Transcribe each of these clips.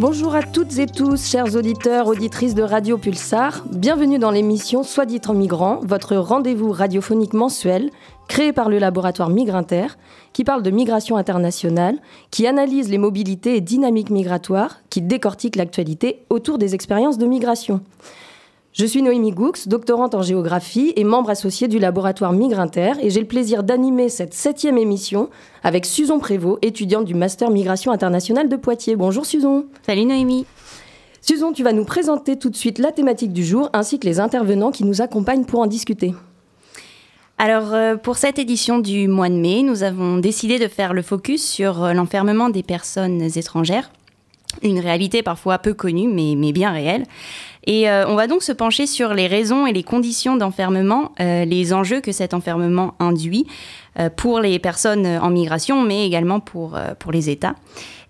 Bonjour à toutes et tous, chers auditeurs, auditrices de Radio Pulsar. Bienvenue dans l'émission Soit dit en migrant, votre rendez-vous radiophonique mensuel créé par le laboratoire Migrinter, qui parle de migration internationale, qui analyse les mobilités et dynamiques migratoires, qui décortique l'actualité autour des expériences de migration. Je suis Noémie Goux, doctorante en géographie et membre associée du laboratoire Migrinter, et j'ai le plaisir d'animer cette septième émission avec Susan Prévost, étudiante du Master Migration internationale de Poitiers. Bonjour Susan. Salut Noémie. Susan, tu vas nous présenter tout de suite la thématique du jour ainsi que les intervenants qui nous accompagnent pour en discuter. Alors, euh, pour cette édition du mois de mai, nous avons décidé de faire le focus sur euh, l'enfermement des personnes étrangères, une réalité parfois peu connue, mais, mais bien réelle. Et euh, on va donc se pencher sur les raisons et les conditions d'enfermement, euh, les enjeux que cet enfermement induit euh, pour les personnes en migration, mais également pour, pour les États.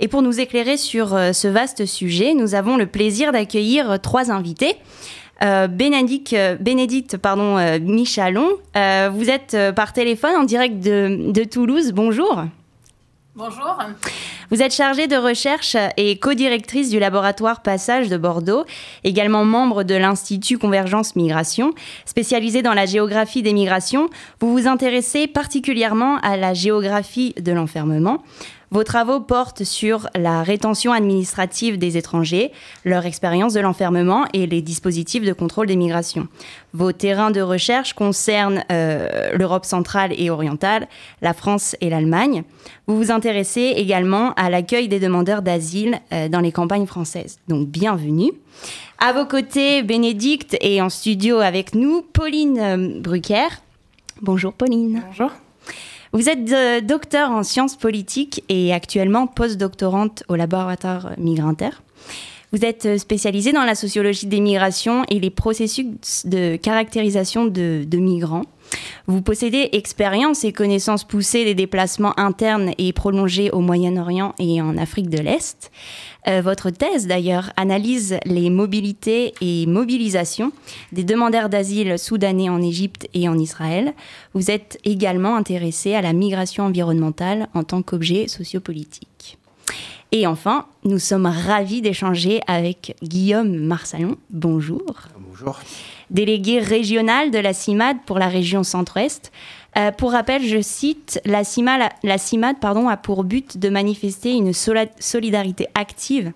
Et pour nous éclairer sur ce vaste sujet, nous avons le plaisir d'accueillir trois invités. Bénédicte, Michalon, vous êtes par téléphone en direct de, de Toulouse. Bonjour. Bonjour. Vous êtes chargée de recherche et co-directrice du laboratoire Passage de Bordeaux, également membre de l'Institut Convergence Migration, spécialisé dans la géographie des migrations. Vous vous intéressez particulièrement à la géographie de l'enfermement. Vos travaux portent sur la rétention administrative des étrangers, leur expérience de l'enfermement et les dispositifs de contrôle des migrations. Vos terrains de recherche concernent euh, l'Europe centrale et orientale, la France et l'Allemagne. Vous vous intéressez également à l'accueil des demandeurs d'asile euh, dans les campagnes françaises. Donc bienvenue. À vos côtés, Bénédicte et en studio avec nous, Pauline euh, Brucker. Bonjour Pauline. Bonjour. Vous êtes euh, docteur en sciences politiques et actuellement postdoctorante au laboratoire Migrinter. Vous êtes euh, spécialisée dans la sociologie des migrations et les processus de caractérisation de, de migrants. Vous possédez expérience et connaissances poussées des déplacements internes et prolongés au Moyen-Orient et en Afrique de l'Est. Euh, votre thèse, d'ailleurs, analyse les mobilités et mobilisations des demandeurs d'asile soudanais en Égypte et en Israël. Vous êtes également intéressé à la migration environnementale en tant qu'objet sociopolitique. Et enfin, nous sommes ravis d'échanger avec Guillaume Marsalon. Bonjour. Bonjour. Délégué régional de la CIMAD pour la région centre-ouest. Euh, pour rappel, je cite, la CIMAD, la CIMAD pardon, a pour but de manifester une solidarité active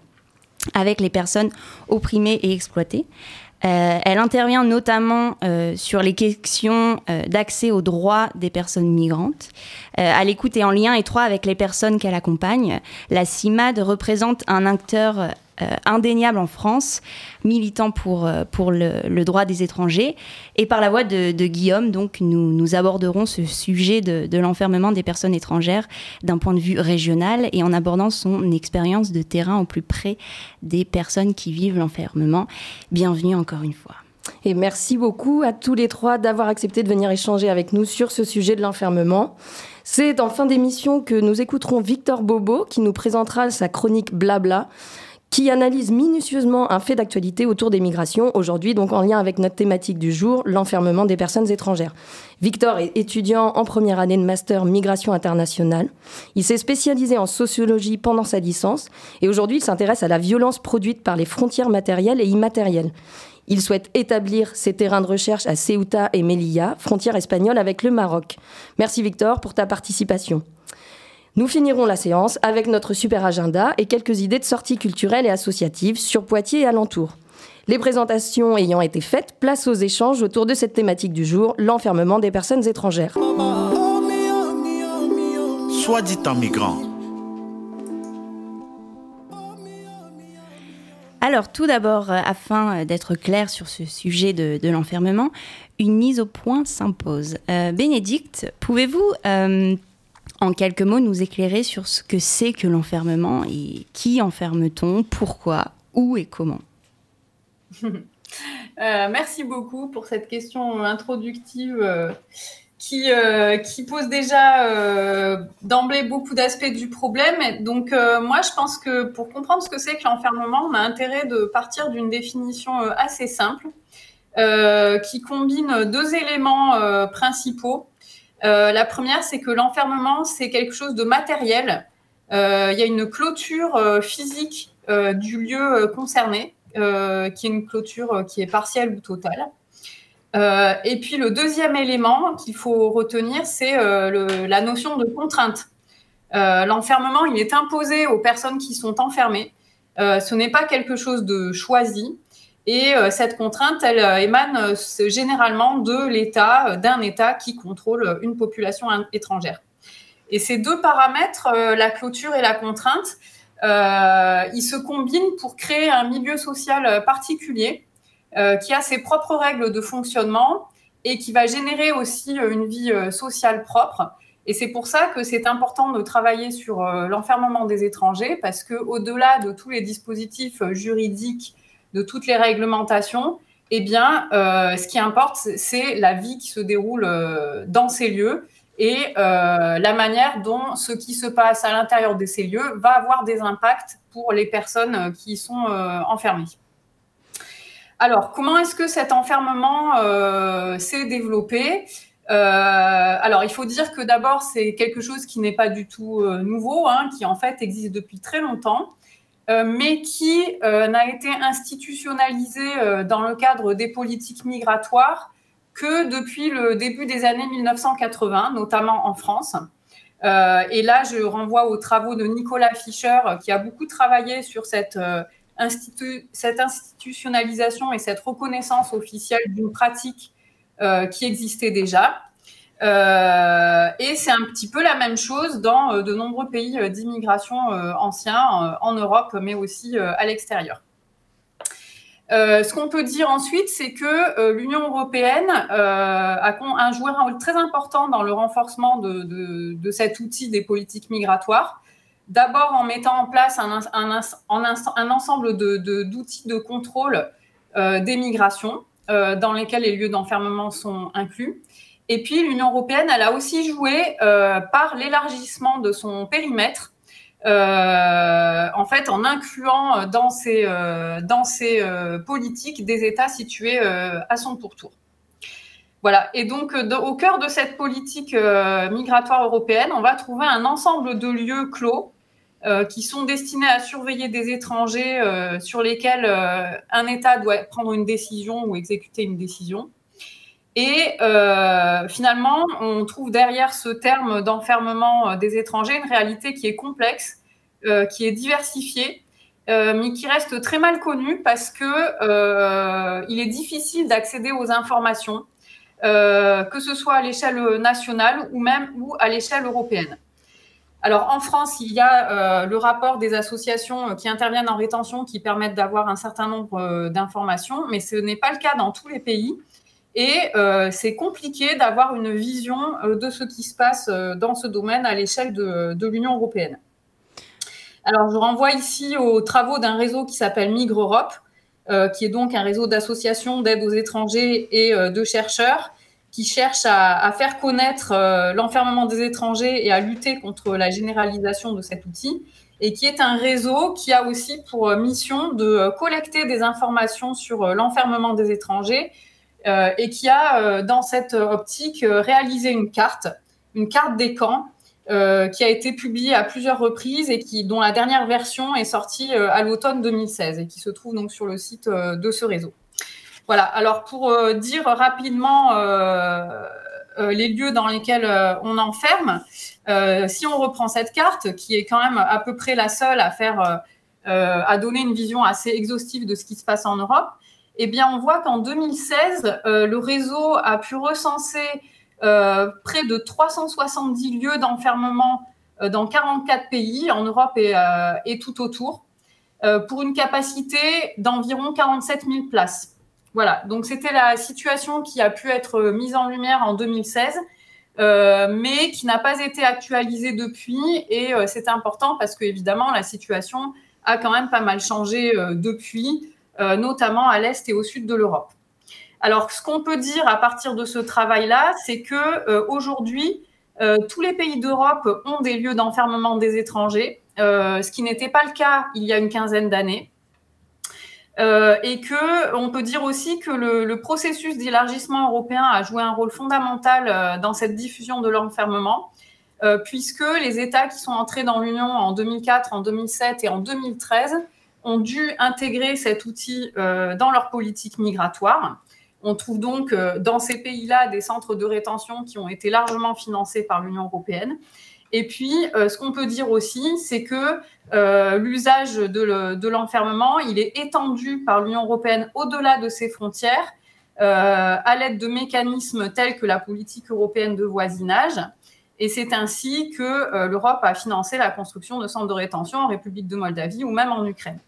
avec les personnes opprimées et exploitées. Euh, elle intervient notamment euh, sur les questions euh, d'accès aux droits des personnes migrantes. Euh, à l'écoute et en lien étroit avec les personnes qu'elle accompagne, la CIMAD représente un acteur indéniable en France, militant pour, euh, pour le, le, droit des étrangers. Et par la voix de, de Guillaume, donc, nous, nous, aborderons ce sujet de, de l'enfermement des personnes étrangères d'un point de vue régional et en abordant son expérience de terrain au plus près des personnes qui vivent l'enfermement. Bienvenue encore une fois. Et merci beaucoup à tous les trois d'avoir accepté de venir échanger avec nous sur ce sujet de l'enfermement. C'est en fin d'émission que nous écouterons Victor Bobo qui nous présentera sa chronique Blabla qui analyse minutieusement un fait d'actualité autour des migrations, aujourd'hui donc en lien avec notre thématique du jour, l'enfermement des personnes étrangères. Victor est étudiant en première année de master migration internationale. Il s'est spécialisé en sociologie pendant sa licence et aujourd'hui il s'intéresse à la violence produite par les frontières matérielles et immatérielles. Il souhaite établir ses terrains de recherche à Ceuta et Melilla, frontière espagnole avec le Maroc. Merci Victor pour ta participation. Nous finirons la séance avec notre super agenda et quelques idées de sorties culturelles et associatives sur Poitiers et alentours. Les présentations ayant été faites, place aux échanges autour de cette thématique du jour, l'enfermement des personnes étrangères. Soit dit en migrant. Alors tout d'abord, euh, afin d'être clair sur ce sujet de, de l'enfermement, une mise au point s'impose. Euh, Bénédicte, pouvez-vous euh, en quelques mots nous éclairer sur ce que c'est que l'enfermement et qui enferme-t-on, pourquoi, où et comment merci beaucoup pour cette question introductive qui, euh, qui pose déjà euh, d'emblée beaucoup d'aspects du problème. Donc euh, moi, je pense que pour comprendre ce que c'est que l'enfermement, on a intérêt de partir d'une définition assez simple qui combine deux éléments principaux. La première, c'est que l'enfermement, c'est quelque chose de matériel. Il y a une clôture physique du lieu concerné, qui est une clôture qui est partielle ou totale. Euh, et puis le deuxième élément qu'il faut retenir, c'est euh, la notion de contrainte. Euh, l'enfermement, il est imposé aux personnes qui sont enfermées. ce n'est pas quelque chose de choisi. Et cette contrainte, elle émane généralement de l'État, d'un État qui contrôle une population étrangère. Et ces deux paramètres, la clôture et la contrainte, ils se combinent pour créer un milieu social particulier euh, qui a ses propres règles de fonctionnement et qui va générer aussi euh, une vie euh, sociale propre. Et c'est pour ça que c'est important de travailler sur l'enfermement des étrangers, parce que au-delà de tous les dispositifs juridiques, de toutes les réglementations, eh bien, ce qui importe, c'est la vie qui se déroule dans ces lieux et la manière dont ce qui se passe à l'intérieur de ces lieux va avoir des impacts pour les personnes qui sont enfermées. Alors, comment est-ce que cet enfermement euh, s'est développé? Euh, alors, il faut dire que d'abord, c'est quelque chose qui n'est pas du tout euh, nouveau, hein, qui en fait existe depuis très longtemps, mais qui n'a été institutionnalisé dans le cadre des politiques migratoires que depuis le début des années 1980, notamment en France. et là, je renvoie aux travaux de Nicolas Fischer, qui a beaucoup travaillé sur cette institutionnalisation et cette reconnaissance officielle d'une pratique euh, qui existait déjà. Euh, et c'est un petit peu la même chose dans euh, de nombreux pays d'immigration anciens en Europe, mais aussi à l'extérieur. ce qu'on peut dire ensuite, c'est que l'Union européenne a, joué un rôle très important dans le renforcement de cet outil des politiques migratoires d'abord en mettant en place un, un, ensemble d'outils de, contrôle euh, des migrations euh, dans lesquels les lieux d'enfermement sont inclus. Et puis l'Union européenne, elle a aussi joué euh, par l'élargissement de son périmètre, en fait en incluant dans ses, dans ses politiques des États situés à son pourtour. Voilà. Et donc, au cœur de cette politique migratoire européenne, on va trouver un ensemble de lieux clos euh, qui sont destinés à surveiller des étrangers euh, sur lesquels euh, un État doit prendre une décision ou exécuter une décision. Et finalement, on trouve derrière ce terme d'enfermement des étrangers une réalité qui est complexe, qui est diversifiée, mais qui reste très mal connue parce que il est difficile d'accéder aux informations, que ce soit à l'échelle nationale ou même ou à l'échelle européenne. Alors en France, il y a euh, le rapport des associations euh, qui interviennent en rétention qui permettent d'avoir un certain nombre euh, d'informations, mais ce n'est pas le cas dans tous les pays. Et c'est compliqué d'avoir une vision de ce qui se passe dans ce domaine à l'échelle de, l'Union européenne. Alors je renvoie ici aux travaux d'un réseau qui s'appelle Migre Europe, qui est donc un réseau d'associations d'aide aux étrangers et de chercheurs qui cherche à, faire connaître euh, l'enfermement des étrangers et à lutter contre la généralisation de cet outil, et qui est un réseau qui a aussi pour euh, mission de euh, collecter des informations sur l'enfermement des étrangers et qui a, dans cette optique, réalisé une carte, une carte des camps, qui a été publiée à plusieurs reprises et dont la dernière version est sortie à l'automne 2016 et qui se trouve donc sur le site de ce réseau. Voilà, alors pour euh, dire rapidement euh, euh, les lieux dans lesquels on enferme, si on reprend cette carte, qui est quand même à peu près la seule à faire, à donner une vision assez exhaustive de ce qui se passe en Europe, eh bien, on voit qu'en 2016, le réseau a pu recenser près de 370 lieux d'enfermement dans 44 pays en Europe et, et tout autour, pour une capacité d'environ 47 000 places. Voilà, donc c'était la situation qui a pu être mise en lumière en 2016, euh, mais qui n'a pas été actualisée depuis. Et euh, c'est important parce que, évidemment, la situation a quand même pas mal changé euh, depuis. Notamment à l'est et au sud de l'Europe. Alors, ce qu'on peut dire à partir de ce travail-là, c'est que aujourd'hui, tous les pays d'Europe ont des lieux d'enfermement des étrangers, ce qui n'était pas le cas il y a une quinzaine d'années. Euh, et que on peut dire aussi que le, processus d'élargissement européen a joué un rôle fondamental euh, dans cette diffusion de l'enfermement, euh, puisque les États qui sont entrés dans l'Union en 2004, en 2007 et en 2013 ont dû intégrer cet outil dans leur politique migratoire. On trouve donc dans ces pays-là des centres de rétention qui ont été largement financés par l'Union européenne. Et puis, ce qu'on peut dire aussi, c'est que euh, l'usage de l'enfermement, il est étendu par l'Union européenne au-delà de ses frontières euh, à l'aide de mécanismes tels que la politique européenne de voisinage. Et c'est ainsi que euh, l'Europe a financé la construction de centres de rétention en République de Moldavie ou même en Ukraine.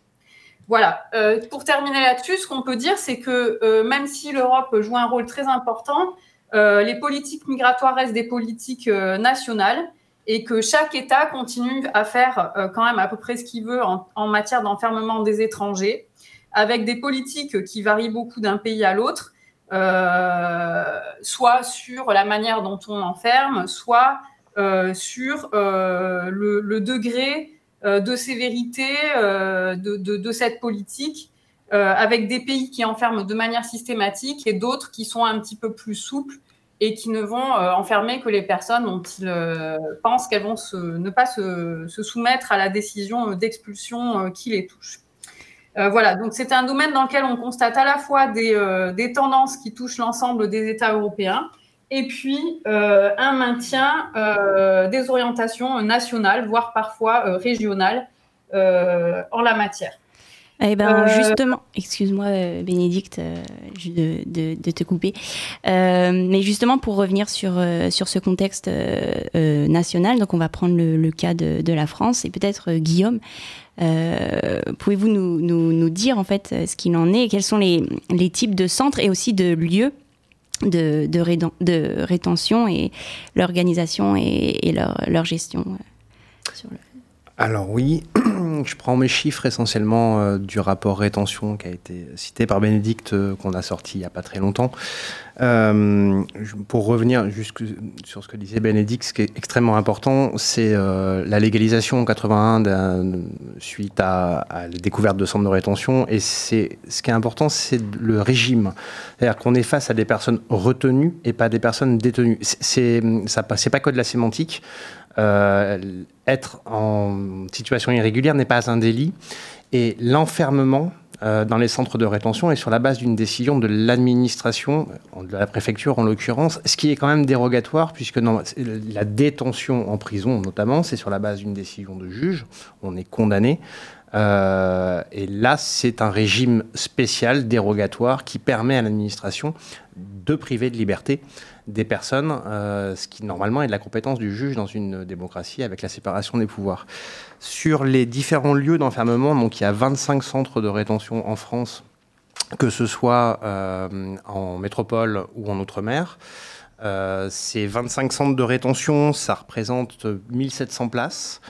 Voilà. pour terminer là-dessus, ce qu'on peut dire, c'est que même si l'Europe joue un rôle très important, les politiques migratoires restent des politiques nationales et que chaque État continue à faire euh, quand même à peu près ce qu'il veut en, matière d'enfermement des étrangers, avec des politiques qui varient beaucoup d'un pays à l'autre, euh, soit sur la manière dont on enferme, soit euh, sur le, degré de sévérité de, de, cette politique, avec des pays qui enferment de manière systématique et d'autres qui sont un petit peu plus souples et qui ne vont euh, enfermer que les personnes dont ils euh, pensent qu'elles vont ne pas se, soumettre à la décision d'expulsion euh, qui les touche. voilà, donc c'est un domaine dans lequel on constate à la fois des, tendances qui touchent l'ensemble des États européens et puis un maintien des orientations nationales, voire parfois régionales en la matière. Eh ben, euh, justement, excuse-moi, euh, Bénédicte, euh, de, de, te couper. mais justement, pour revenir sur, sur ce contexte national, donc on va prendre le, cas de, de, la France et peut-être Guillaume. Pouvez-vous nous, nous, nous, dire en fait ce qu'il en est? Quels sont les, les types de centres et aussi de lieux de, rétention et l'organisation et, et, leur, gestion le... Alors oui, je prends mes chiffres essentiellement euh, du rapport rétention qui a été cité par Bénédicte, euh, qu'on a sorti il n'y a pas très longtemps. Euh, pour revenir sur ce que disait Bénédicte, ce qui est extrêmement important, c'est la légalisation en 81 suite à, la découverte de centres de rétention. Et ce qui est important, c'est le régime. C'est-à-dire qu'on est face à des personnes retenues et pas des personnes détenues. C'est c'est pas que de la sémantique. Euh, être en situation irrégulière n'est pas un délit. Et l'enfermement euh, dans les centres de rétention est sur la base d'une décision de l'administration, de la préfecture en l'occurrence, ce qui est quand même dérogatoire, puisque la détention en prison, notamment, c'est sur la base d'une décision de juge. On est condamné. Euh, et là, c'est un régime spécial, dérogatoire, qui permet à l'administration de priver de liberté des personnes, euh, ce qui normalement est de la compétence du juge dans une démocratie avec la séparation des pouvoirs. Sur les différents lieux d'enfermement, donc il y a 25 centres de rétention en France, que ce soit euh, en métropole ou en outre-mer. Euh, ces 25 centres de rétention, ça représente 1700 places.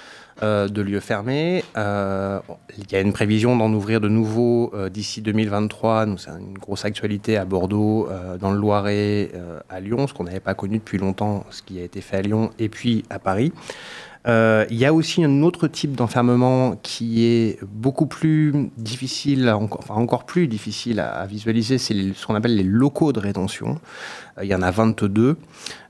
Euh, de lieux fermés. Euh, il y a une prévision d'en ouvrir de nouveaux euh, d'ici 2023. C'est une grosse actualité à Bordeaux, dans le Loiret, à Lyon, ce qu'on n'avait pas connu depuis longtemps, ce qui a été fait à Lyon, et puis à Paris. il y a aussi un autre type d'enfermement qui est beaucoup plus difficile, encore plus difficile à, visualiser, c'est ce qu'on appelle les locaux de rétention. il y en a 22.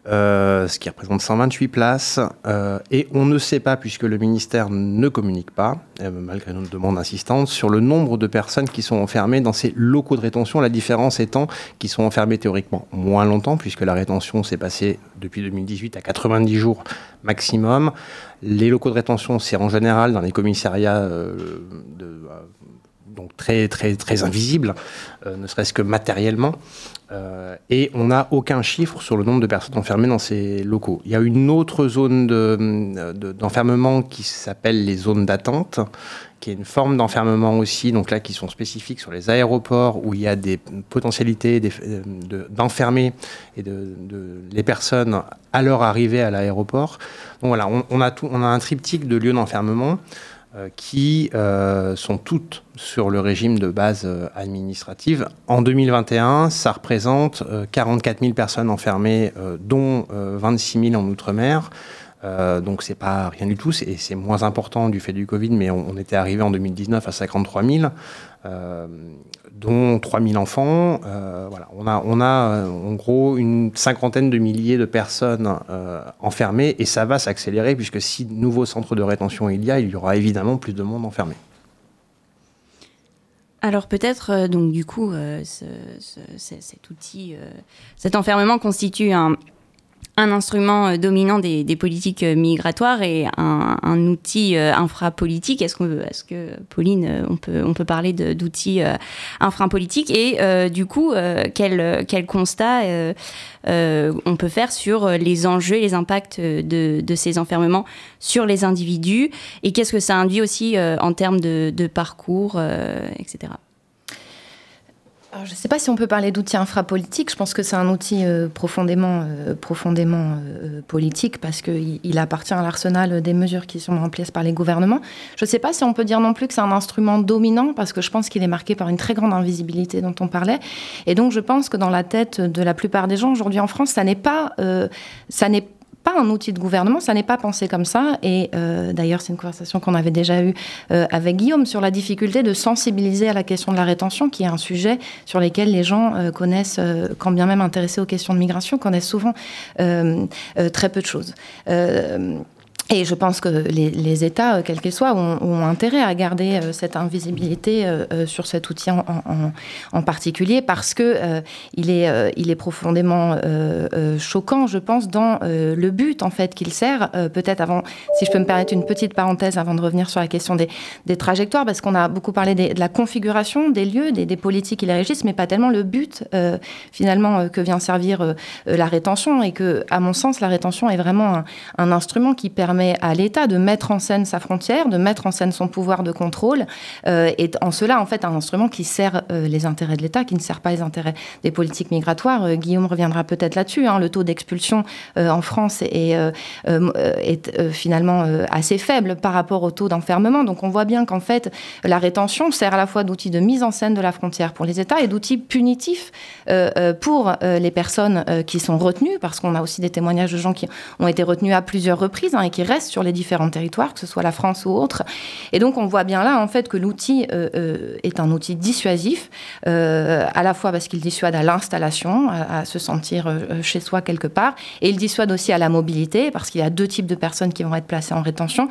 Euh, ce qui représente 128 places. Euh, et on ne sait pas, puisque le ministère ne communique pas, euh, malgré nos demandes insistantes, sur le nombre de personnes qui sont enfermées dans ces locaux de rétention. La différence étant qu'ils sont enfermés théoriquement moins longtemps, puisque la rétention s'est passée depuis 2018 à 90 jours maximum. Les locaux de rétention, c'est en général dans les commissariats donc très très très invisibles, ne serait-ce que matériellement. Euh, et on n'a aucun chiffre sur le nombre de personnes enfermées dans ces locaux. Il y a une autre zone d'enfermement qui s'appelle les zones d'attente, qui est une forme d'enfermement aussi, donc là qui sont spécifiques sur les aéroports où il y a des potentialités d'enfermer les personnes à leur arrivée à l'aéroport. Donc voilà, on a un triptyque de lieux d'enfermement. Qui sont toutes sur le régime de base administrative. En 2021, ça représente 44 000 personnes enfermées, dont 26 000 en Outre-mer. Euh, donc c'est pas rien du tout, c'est moins important du fait du Covid, mais on, était arrivé en 2019 à 53 000, euh, dont 3 000 enfants. Euh, voilà, on a, on a en gros une cinquantaine de milliers de personnes enfermées, et ça va s'accélérer puisque si de nouveaux centres de rétention il y a, il y aura évidemment plus de monde enfermé. Alors peut-être, donc du coup, cet outil, cet enfermement constitue un, un instrument euh, dominant des, politiques euh, migratoires et un, outil euh, infrapolitique. Est-ce, qu'on, est-ce que, Pauline, on peut, parler d'outils infrapolitiques Et du coup, quel, constat on peut faire sur les enjeux les impacts de, ces enfermements sur les individus Et qu'est-ce que ça induit aussi en termes de parcours, etc je ne sais pas si on peut parler d'outil infrapolitique. Je pense que c'est un outil euh, profondément, euh, profondément euh, politique parce qu'il il appartient à l'arsenal des mesures qui sont en place par les gouvernements. Je ne sais pas si on peut dire non plus que c'est un instrument dominant parce que je pense qu'il est marqué par une très grande invisibilité dont on parlait. Et donc je pense que dans la tête de la plupart des gens aujourd'hui en France, ça n'est pas, ça n'est pas un outil de gouvernement, ça n'est pas pensé comme ça. Et euh, d'ailleurs, c'est une conversation qu'on avait déjà eue euh, avec Guillaume sur la difficulté de sensibiliser à la question de la rétention, qui est un sujet sur lequel les gens euh, connaissent, quand bien même intéressés aux questions de migration, connaissent souvent très peu de choses. Et je pense que les, États, euh, quels qu'ils soient, ont, intérêt à garder euh, cette invisibilité euh, sur cet outil en, particulier parce que il, est, il est profondément choquant, je pense, dans le but en fait qu'il sert. Peut-être avant, si je peux me permettre une petite parenthèse avant de revenir sur la question des, des trajectoires, parce qu'on a beaucoup parlé de la configuration des lieux, des, des, politiques qui les régissent, mais pas tellement le but finalement que vient servir la rétention et que, à mon sens, la rétention est vraiment un, un instrument qui permet à l'État de mettre en scène sa frontière, de mettre en scène son pouvoir de contrôle, euh, et en cela, en fait, un instrument qui sert euh, les intérêts de l'État, qui ne sert pas les intérêts des politiques migratoires. Euh, Guillaume reviendra peut-être là-dessus. Hein. le taux d'expulsion en France est, est finalement assez faible par rapport au taux d'enfermement. Donc on voit bien qu'en fait, la rétention sert à la fois d'outil de mise en scène de la frontière pour les États et d'outil punitif pour les personnes qui sont retenues, parce qu'on a aussi des témoignages de gens qui ont été retenus à plusieurs reprises hein, et qui sur les différents territoires, que ce soit la France ou autre. Et donc on voit bien là en fait que l'outil euh, euh, est un outil dissuasif, euh, à la fois parce qu'il dissuade à l'installation, à, se sentir chez soi quelque part, et il dissuade aussi à la mobilité, parce qu'il y a deux types de personnes qui vont être placées en rétention.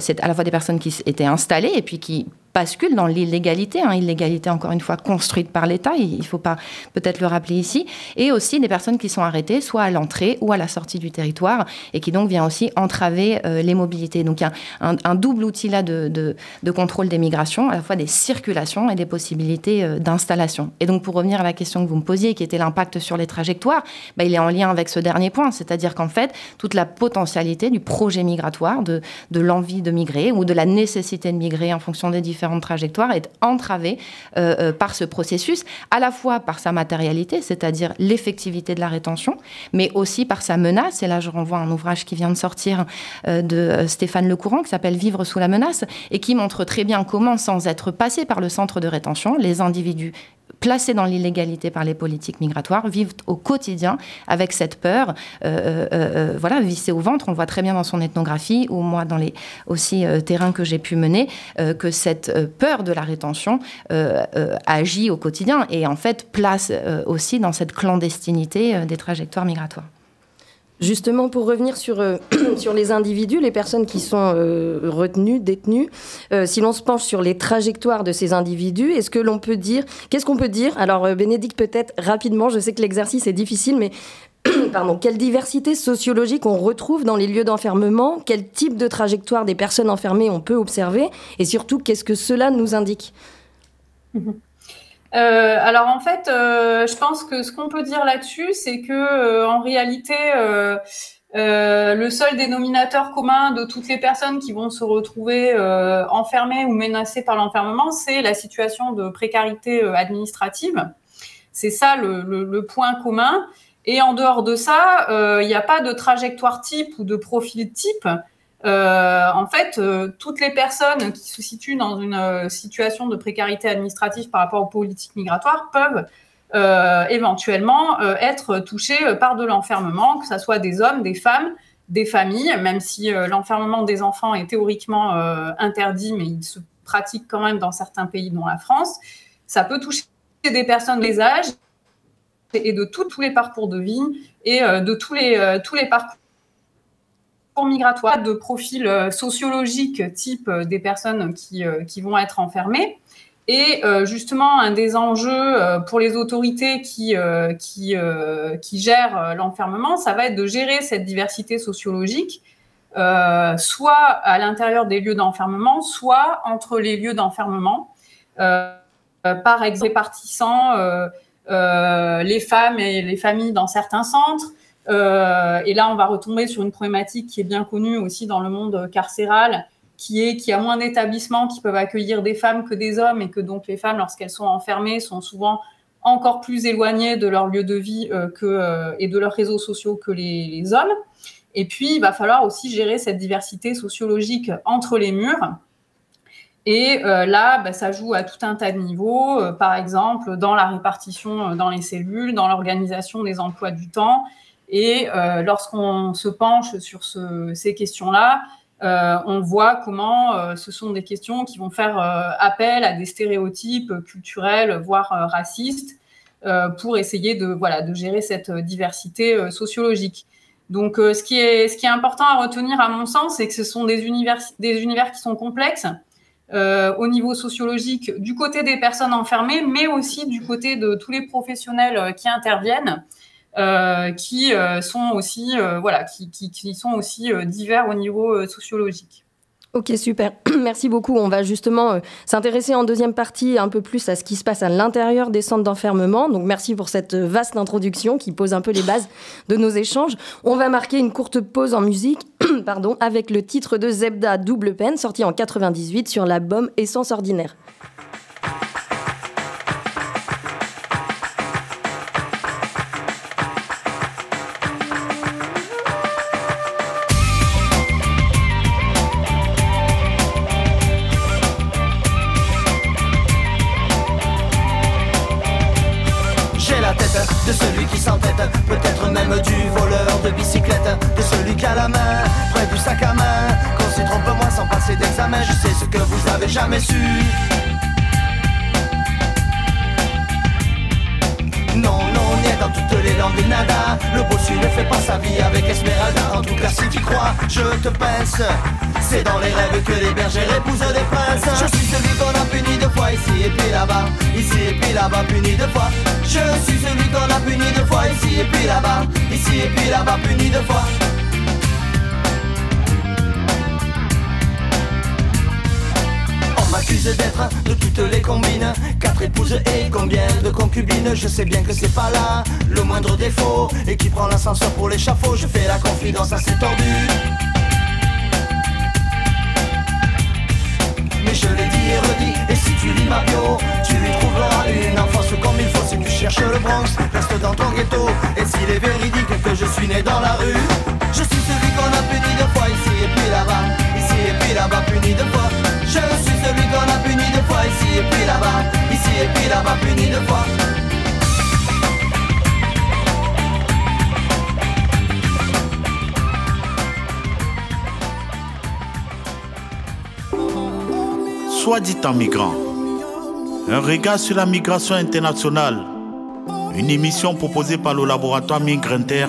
c'est à la fois des personnes qui étaient installées et puis qui bascule dans l'illégalité, hein, illégalité encore une fois construite par l'État, il faut pas peut-être le rappeler ici, et aussi des personnes qui sont arrêtées soit à l'entrée ou à la sortie du territoire, et qui donc vient aussi entraver euh, les mobilités. Donc il y a un, double outil là de, de, contrôle des migrations, à la fois des circulations et des possibilités euh, d'installation. Et donc pour revenir à la question que vous me posiez, qui était l'impact sur les trajectoires, bah, il est en lien avec ce dernier point, c'est-à-dire qu'en fait, toute la potentialité du projet migratoire, de, de l'envie de migrer ou de la nécessité de migrer en fonction des différents différentes trajectoires est entravée euh, euh, par ce processus, à la fois par sa matérialité, c'est-à-dire l'effectivité de la rétention, mais aussi par sa menace. Et là, je renvoie à un ouvrage qui vient de sortir euh, de Stéphane Lecourant qui s'appelle Vivre sous la menace et qui montre très bien comment, sans être passé par le centre de rétention, les individus placés dans l'illégalité par les politiques migratoires vivent au quotidien avec cette peur, euh, euh, euh, voilà, vissée au ventre. On voit très bien dans son ethnographie ou moi dans les aussi terrains que j'ai pu mener, que cette peur de la rétention agit au quotidien et en fait place aussi dans cette clandestinité des trajectoires migratoires. Justement, pour revenir sur, euh, sur les individus, les personnes qui sont euh, retenues, détenues, euh, si l'on se penche sur les trajectoires de ces individus, est-ce que l'on peut dire, qu'est-ce qu'on peut dire? Alors, Bénédicte, peut-être rapidement, je sais que l'exercice est difficile, mais pardon, quelle diversité sociologique on retrouve dans les lieux d'enfermement? Quel type de trajectoire des personnes enfermées on peut observer? Et surtout, qu'est-ce que cela nous indique? Mhm. Euh, alors en fait, euh, je pense que ce qu'on peut dire là-dessus, c'est que euh, en réalité, le seul dénominateur commun de toutes les personnes qui vont se retrouver enfermées ou menacées par l'enfermement, c'est la situation de précarité administrative. C'est ça le, le, point commun. Et en dehors de ça, il n'y a pas de trajectoire type ou de profil type en fait, toutes les personnes qui se situent dans une situation de précarité administrative par rapport aux politiques migratoires peuvent éventuellement être touchées par de l'enfermement, que ce soit des hommes, des femmes, des familles, même si l'enfermement des enfants est théoriquement interdit, mais il se pratique quand même dans certains pays, dont la France. Ça peut toucher des personnes des âges et de tous les parcours de vie et euh, de tous les, euh, tous les parcours migratoires de profil euh, sociologique type des personnes qui, qui vont être enfermées. Et justement, un des enjeux pour les autorités qui, qui, qui gèrent l'enfermement, ça va être de gérer cette diversité sociologique, soit à l'intérieur des lieux d'enfermement, soit entre les lieux d'enfermement, par exemple répartissant euh, les femmes et les familles dans certains centres. Euh, et là, on va retomber sur une problématique qui est bien connue aussi dans le monde carcéral, qui est qu'il y a moins d'établissements qui peuvent accueillir des femmes que des hommes et que donc les femmes, lorsqu'elles sont enfermées, sont souvent encore plus éloignées de leur lieu de vie euh, que, et de leurs réseaux sociaux que les, hommes. Et puis, il va falloir aussi gérer cette diversité sociologique entre les murs. Et euh, là, bah, ça joue à tout un tas de niveaux, euh, par exemple dans la répartition euh, dans les cellules, dans l'organisation des emplois du temps. Et lorsqu'on se penche sur ces questions-là, on voit comment ce sont des questions qui vont faire appel à des stéréotypes culturels, voire racistes, pour essayer de, gérer cette diversité sociologique. Donc, ce, qui est, important à retenir, à mon sens, c'est que ce sont des univers, qui sont complexes, euh, au niveau sociologique du côté des personnes enfermées, mais aussi du côté de tous les professionnels euh, qui interviennent, euh, qui sont aussi voilà, qui, sont aussi divers au niveau sociologique. Ok, super. Merci beaucoup. On va justement euh, s'intéresser en deuxième partie un peu plus à ce qui se passe à l'intérieur des centres d'enfermement. Donc merci pour cette euh, vaste introduction qui pose un peu les bases de nos échanges. On va marquer une courte pause en musique pardon, avec le titre de Zebda Double Peine sorti en 98 sur l'album Essence Ordinaire. Non, non, est dans toutes les langues nada. Le bossu ne fait pas sa vie avec Esmeralda. En tout cas, si tu crois, je te pince. C'est dans les rêves que les bergers épousent des princes. Je suis celui qu'on a puni deux fois ici et puis là-bas. Ici et puis là-bas, puni deux fois. Je suis celui qu'on a puni deux fois ici et puis là-bas. Ici et puis là-bas, puni deux fois. M'accuse d'être de toutes les combines. Quatre épouses et combien de concubines? Je sais bien que c'est pas là le moindre défaut. Et qui prend l'ascenseur pour l'échafaud? Je fais la confidence assez tordue Mais je l'ai dit et redit Et si tu lis ma bio Tu lui trouveras une enfance comme il faut Si tu cherches le Bronx. Reste dans ton ghetto Et s'il est véridique que je suis né dans la rue Je suis celui qu'on a puni deux fois Ici et puis là-bas Ici et puis là-bas puni deux fois je suis celui qu'on a puni deux fois ici et puis là-bas, ici et puis là-bas puni deux fois. Soit dit en migrant, un regard sur la migration internationale, une émission proposée par le laboratoire Migrinter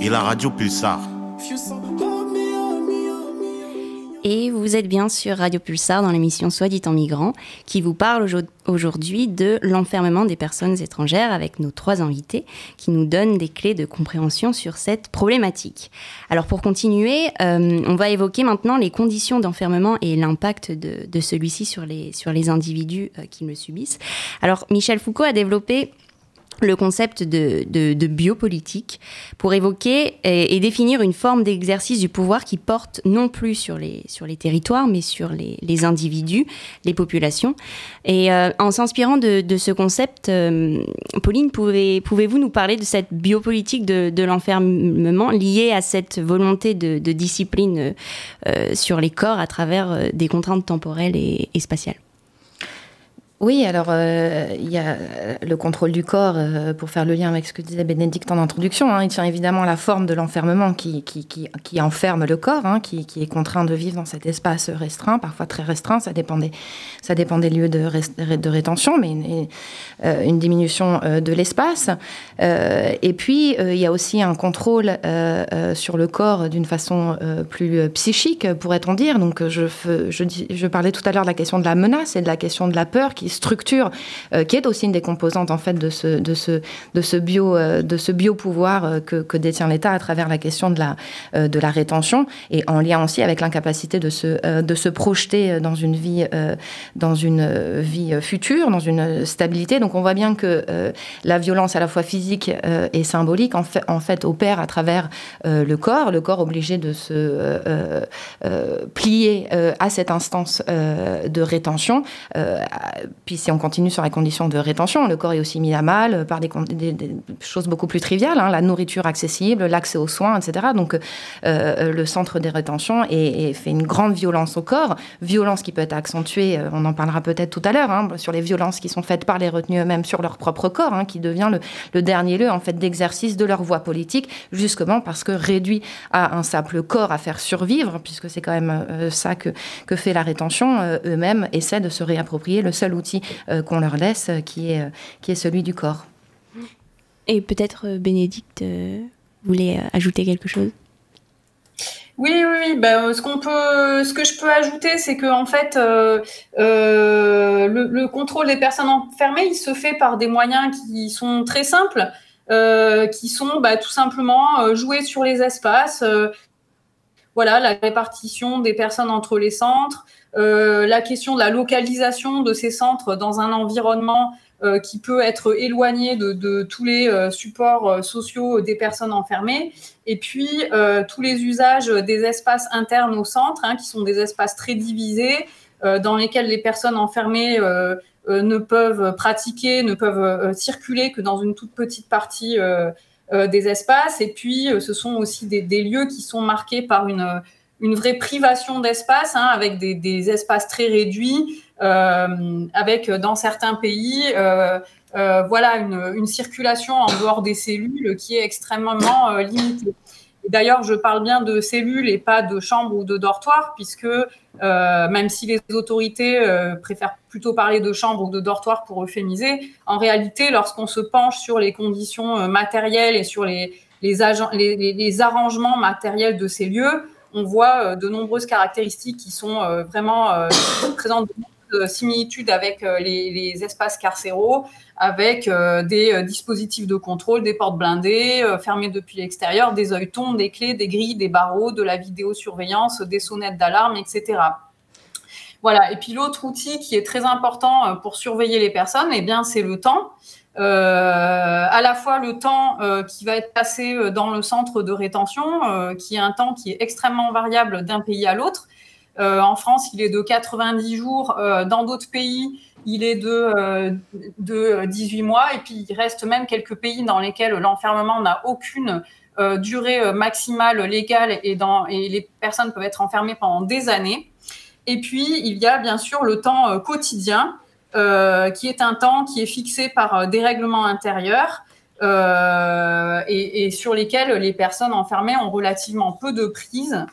et la radio Pulsar. Et vous êtes bien sur Radio Pulsar dans l'émission Soit dit en migrant qui vous parle aujourd'hui de l'enfermement des personnes étrangères avec nos trois invités qui nous donnent des clés de compréhension sur cette problématique. Alors pour continuer, euh, on va évoquer maintenant les conditions d'enfermement et l'impact de, celui-ci sur les, sur les individus euh, qui le subissent. Alors Michel Foucault a développé le concept de, de, biopolitique pour évoquer et, définir une forme d'exercice du pouvoir qui porte non plus sur les, sur les territoires, mais sur les, les individus, les populations. Et euh, en s'inspirant de, de, ce concept, euh, Pauline, pouvez, pouvez-vous nous parler de cette biopolitique de, de l'enfermement liée à cette volonté de, discipline euh, sur les corps à travers des contraintes temporelles et spatiales? Oui, alors euh, il y a euh, le contrôle du corps, euh, pour faire le lien avec ce que disait Bénédicte en introduction. Hein, il tient évidemment à la forme de l'enfermement qui, enferme le corps, hein, qui, est contraint de vivre dans cet espace restreint, parfois très restreint. Ça dépend des, ça lieux de, rétention, mais une, diminution de l'espace. et puis, il y a aussi un contrôle sur le corps d'une façon plus psychique, pourrait-on dire. Donc, je, je, je parlais tout à l'heure de la question de la menace et de la question de la peur qui structure, euh, qui est aussi une des composantes en fait de ce, de ce, de ce bio, euh, de ce bio-pouvoir euh, que, détient l'État à travers la question de la, de la rétention et en lien aussi avec l'incapacité de se, de se projeter dans une vie, dans une vie future, dans une stabilité. Donc on voit bien que la violence à la fois physique et symbolique en fait opère à travers le corps, le corps obligé de se plier à cette instance de rétention puis si on continue sur la condition de rétention, le corps est aussi mis à mal par des, choses beaucoup plus triviales, hein, la nourriture accessible, l'accès aux soins, etc. Donc euh, le centre des rétentions fait une grande violence au corps, violence qui peut être accentuée, euh, on en parlera peut-être tout à l'heure, hein, sur les violences qui sont faites par les retenus eux-mêmes sur leur propre corps, hein, qui devient le, dernier lieu en fait d'exercice de leur voie politique, justement parce que réduit à un simple corps à faire survivre, puisque c'est quand même euh, ça que, que fait la rétention, eux-mêmes essaient de se réapproprier le seul outil euh, qu'on leur laisse, euh, qui est, euh, qui est celui du corps. Et peut-être Bénédicte voulait ajouter quelque chose? Oui, oui, oui. Ben, ce qu'on peut, ce que je peux ajouter, c'est que en fait, euh, le, contrôle des personnes enfermées, il se fait par des moyens qui sont très simples, euh, qui sont bah, tout simplement jouer sur les espaces. voilà, la répartition des personnes entre les centres, euh, la question de la localisation de ces centres dans un environnement euh, qui peut être éloigné de, tous les euh, supports sociaux des personnes enfermées, et puis tous les usages des espaces internes au centre, hein, qui sont des espaces très divisés, dans lesquels les personnes enfermées ne peuvent pratiquer, ne peuvent circuler que dans une toute petite partie des espaces, et puis ce sont aussi des, des, lieux qui sont marqués par une une vraie privation d'espace, hein, avec des, espaces très réduits, euh, avec dans certains pays, euh, euh, voilà, une, circulation en dehors des cellules qui est extrêmement limitée. D'ailleurs, je parle bien de cellules et pas de chambres ou de dortoirs, puisque même si les autorités préfèrent plutôt parler de chambres ou de dortoirs pour euphémiser, en réalité, lorsqu'on se penche sur les conditions matérielles et sur les arrangements matériels de ces lieux, on voit euh, de nombreuses caractéristiques qui sont euh, vraiment euh, présentes de similitudes avec les, espaces carcéraux, avec des dispositifs de contrôle, des portes blindées, fermées depuis l'extérieur, des œilletons, des clés, des grilles, des barreaux, de la vidéosurveillance, des sonnettes d'alarme, etc. Voilà. Et puis l'autre outil qui est très important pour surveiller les personnes, eh bien, c'est le temps. Euh, à la fois le temps euh, qui va être passé euh, dans le centre de rétention, qui est un temps qui est extrêmement variable d'un pays à l'autre. en France, il est de 90 jours. dans d'autres pays, il est de, de 18 mois. Et puis, il reste même quelques pays dans lesquels l'enfermement n'a aucune durée maximale légale et, dans, et les personnes peuvent être enfermées pendant des années. Et puis, il y a bien sûr le temps quotidien euh, qui est un temps qui est fixé par euh, des règlements intérieurs euh, et, sur lesquels les personnes enfermées ont relativement peu de prise.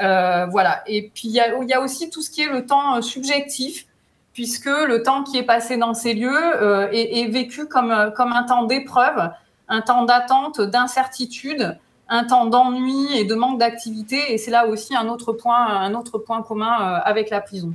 voilà. Et puis il y, a, aussi tout ce qui est le temps subjectif, puisque le temps qui est passé dans ces lieux est, vécu comme, comme un temps d'épreuve, un temps d'attente, d'incertitude, un temps d'ennui et de manque d'activité. Et c'est là aussi un autre point, un autre point commun avec la prison.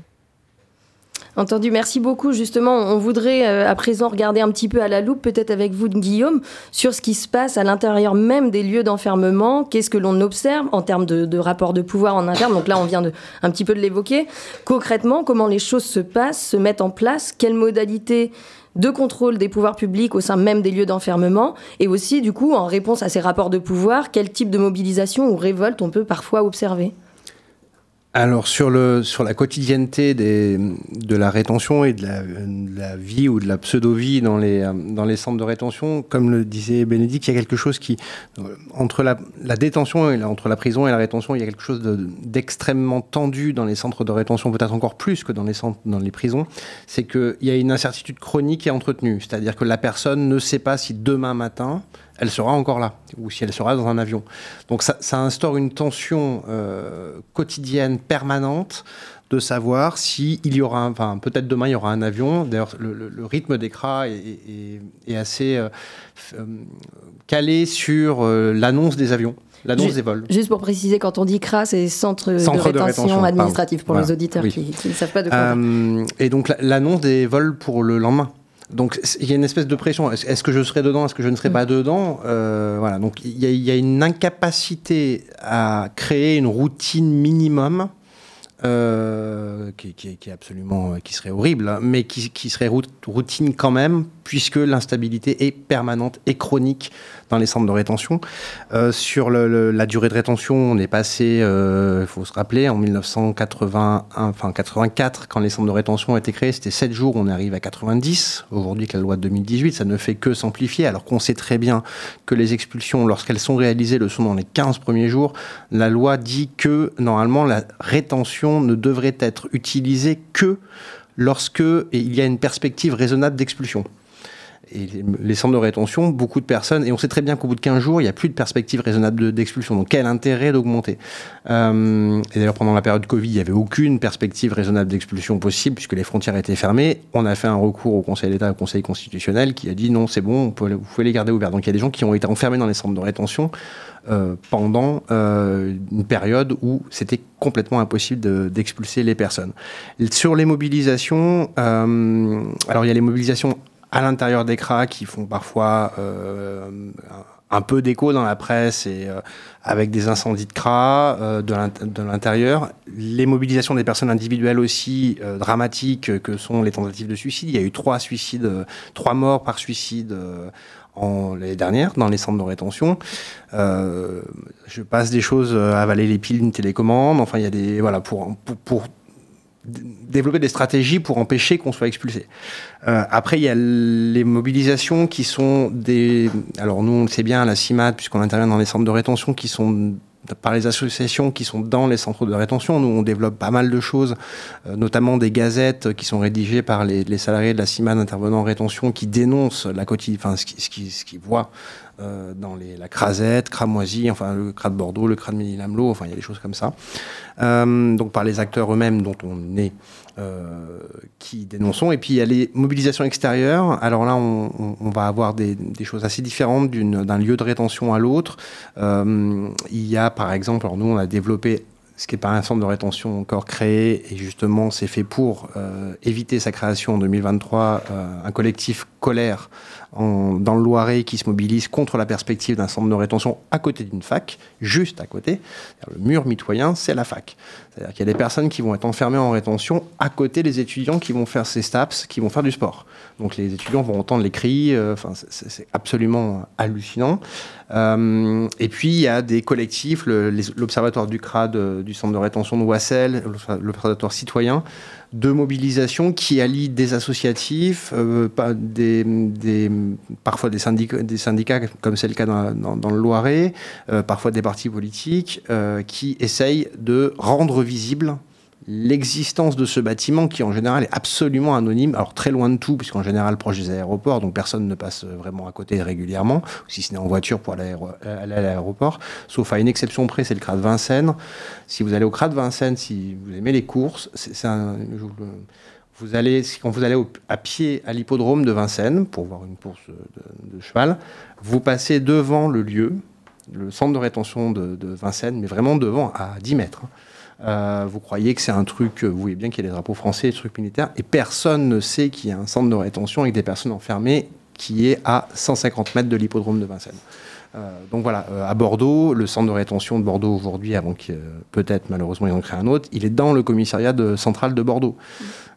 Entendu, merci beaucoup. Justement, on voudrait euh, à présent regarder un petit peu à la loupe, peut-être avec vous, Guillaume, sur ce qui se passe à l'intérieur même des lieux d'enfermement. Qu'est-ce que l'on observe en termes de, de rapport de pouvoir en interne? Donc là, on vient de, un petit peu de l'évoquer. Concrètement, comment les choses se passent, se mettent en place? Quelles modalités de contrôle des pouvoirs publics au sein même des lieux d'enfermement? Et aussi, du coup, en réponse à ces rapports de pouvoir, quel type de mobilisation ou révolte on peut parfois observer? Alors sur, le, sur la quotidienneté de la rétention et de la, vie ou de la pseudo-vie dans les, dans les centres de rétention, comme le disait Bénédicte, il y a quelque chose qui, entre la, la détention et entre la prison et la rétention, il y a quelque chose d'extrêmement tendu dans les centres de rétention, peut-être encore plus que dans les, centres, dans les prisons, c'est qu'il y a une incertitude chronique et entretenue, c'est-à-dire que la personne ne sait pas si demain matin, elle sera encore là, ou si elle sera dans un avion. Donc ça, instaure une tension euh, quotidienne permanente de savoir si il y aura, enfin peut-être demain il y aura un avion. D'ailleurs, le, rythme des CRA est, assez euh, euh, calé sur l'annonce des avions. L'annonce des vols. Juste pour préciser, quand on dit CRA, c'est Centre, de, rétention administratif pour les auditeurs qui, ne savent pas de quoi. et donc l'annonce des vols pour le lendemain. Donc il y a une espèce de pression. Est-ce que je serai dedans Est-ce que je ne serai mm. pas dedans euh, Voilà. Donc il y, a une incapacité à créer une routine minimum euh, qui, est absolument, qui serait horrible, hein, mais qui, qui serait routine quand même, puisque l'instabilité est permanente et chronique dans les centres de rétention. Euh, sur la durée de rétention, on est passé, il euh, faut se rappeler, en 1981, enfin 84, quand les centres de rétention ont été créés, c'était 7 jours, on arrive à 90. Aujourd'hui, avec la loi de 2018, ça ne fait que s'amplifier, alors qu'on sait très bien que les expulsions, lorsqu'elles sont réalisées, le sont dans les 15 premiers jours. La loi dit que, normalement, la rétention ne devrait être utilisée que lorsque il y a une perspective raisonnable d'expulsion et les centres de rétention, beaucoup de personnes, et on sait très bien qu'au bout de 15 jours, il n'y a plus de perspective raisonnable d'expulsion. Donc quel intérêt d'augmenter? Euh, Et d'ailleurs, pendant la période Covid, il n'y avait aucune perspective raisonnable d'expulsion possible, puisque les frontières étaient fermées. On a fait un recours au Conseil d'État, au Conseil constitutionnel, qui a dit non, c'est bon, vous pouvez les garder ouverts. Donc il y a des gens qui ont été enfermés dans les centres de rétention euh, pendant euh, une période où c'était complètement impossible d'expulser les personnes. Sur les mobilisations, alors il y a les mobilisations à l'intérieur des CRA qui font parfois euh, un peu d'écho dans la presse et euh, avec des incendies de CRA euh, de l'intérieur. Les mobilisations des personnes individuelles aussi dramatiques que sont les tentatives de suicide. Il y a eu trois suicides, trois morts par suicide en l'année dernière dans les centres de rétention. je passe des choses, avaler les piles d'une télécommande. Enfin, il y a des voilà pour, pour développer des stratégies pour empêcher qu'on soit expulsé. Euh, après, il y a les mobilisations qui sont des... Alors nous, on le sait bien, la CIMAD, puisqu'on intervient dans les centres de rétention, qui sont par les associations qui sont dans les centres de rétention. Nous, on développe pas mal de choses, euh, notamment des gazettes qui sont rédigées par les, salariés de la CIMAD intervenant en rétention qui dénoncent la quotidien, enfin, ce qu'ils voient euh, dans la crasette, cramoisie, enfin le cras de Bordeaux, le cras de Ménil-Amelot, enfin il y a des choses comme ça. Euh, donc par les acteurs eux-mêmes dont on est euh, qui dénonçons. Et puis il y a les mobilisations extérieures. Alors là, on, va avoir des, choses assez différentes d'un lieu de rétention à l'autre. Il y a par exemple, alors nous on a développé ce qui n'est pas un centre de rétention encore créé, et justement c'est fait pour éviter sa création en 2023, euh, un collectif colère dans le Loiret qui se mobilise contre la perspective d'un centre de rétention à côté d'une fac, juste à côté. Le mur mitoyen, c'est la fac. C'est-à-dire qu'il y a des personnes qui vont être enfermées en rétention à côté des étudiants qui vont faire ces STAPS, qui vont faire du sport. Donc les étudiants vont entendre les cris, euh, c'est absolument hallucinant. Euh, et puis il y a des collectifs, l'Observatoire du CRAD du centre de rétention de Wassel, l'Observatoire citoyen, de mobilisation qui allient des associatifs, euh, parfois des syndicats, des syndicats comme c'est le cas dans le Loiret, euh, parfois des partis politiques, euh, qui essayent de rendre visible l'existence de ce bâtiment qui en général est absolument anonyme, alors très loin de tout, puisqu'en général proche des aéroports, donc personne ne passe vraiment à côté régulièrement, si ce n'est en voiture pour aller à l'aéroport, sauf à une exception près, c'est le CRA de Vincennes. Si vous allez au CRA de Vincennes, si vous aimez les courses. Vous allez, quand vous allez à pied à l'hippodrome de Vincennes pour voir une course de, cheval, vous passez devant le lieu, le centre de rétention de, de Vincennes, mais vraiment devant, à 10 mètres. Hein. vous croyez que c'est un truc, vous voyez bien qu'il y a des drapeaux français, des trucs militaires, et personne ne sait qu'il y a un centre de rétention avec des personnes enfermées qui est à 150 mètres de l'hippodrome de Vincennes. Euh, donc voilà, euh, à Bordeaux, le centre de rétention de Bordeaux aujourd'hui, avant que peut-être malheureusement ils en créent un autre, il est dans le commissariat central de Bordeaux.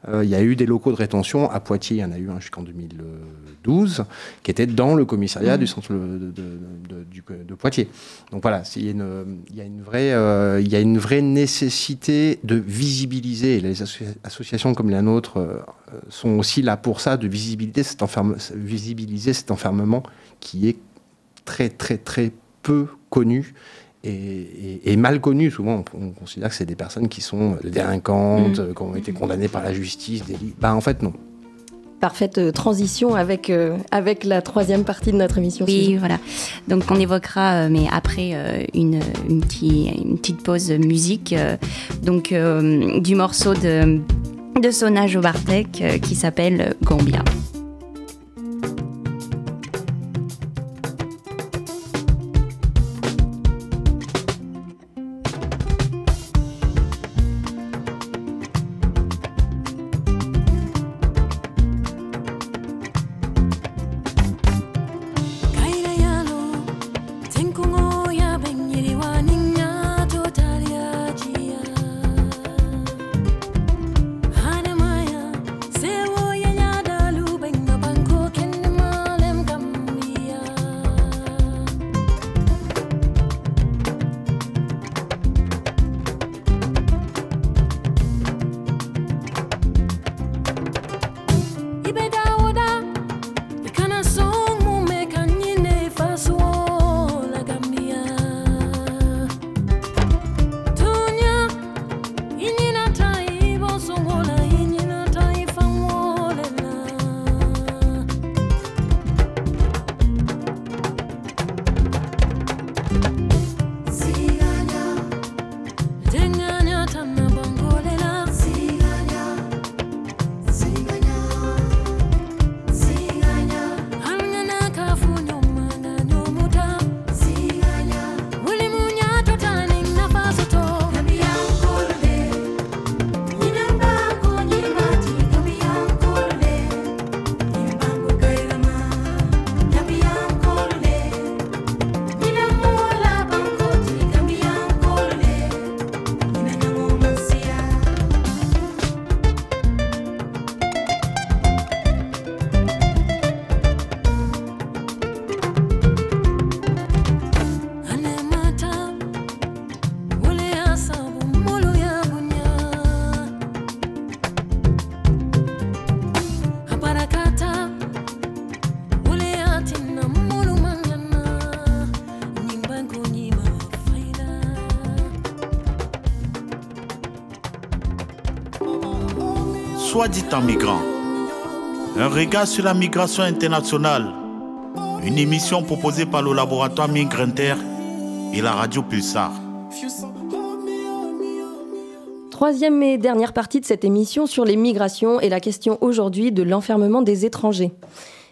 Euh, il y a eu des locaux de rétention à Poitiers, il y en a eu un jusqu'en 2012, qui était dans le commissariat du centre de, de, Poitiers. Donc voilà, il y, a une, il, y a une vraie, il y a une vraie nécessité de visibiliser, et les associations comme la nôtre sont aussi là pour ça, de visibiliser cet, visibiliser cet enfermement qui est très très très peu connus et, mal connus. Souvent, on, considère que c'est des personnes qui sont délinquantes, mmh. qui ont été condamnées par la justice. Des... Bah, en fait, non. Parfaite euh, transition avec, euh, avec la troisième partie de notre émission. Oui, voilà. Donc on évoquera, euh, mais après une, une, une, petite pause musique, donc du morceau de, de Sona Jobartek qui s'appelle Gambia. Soit dit en migrant. Un regard sur la migration internationale. Une émission proposée par le laboratoire Migrinter et la radio Pulsar. Troisième et dernière partie de cette émission sur les migrations et la question aujourd'hui de l'enfermement des étrangers.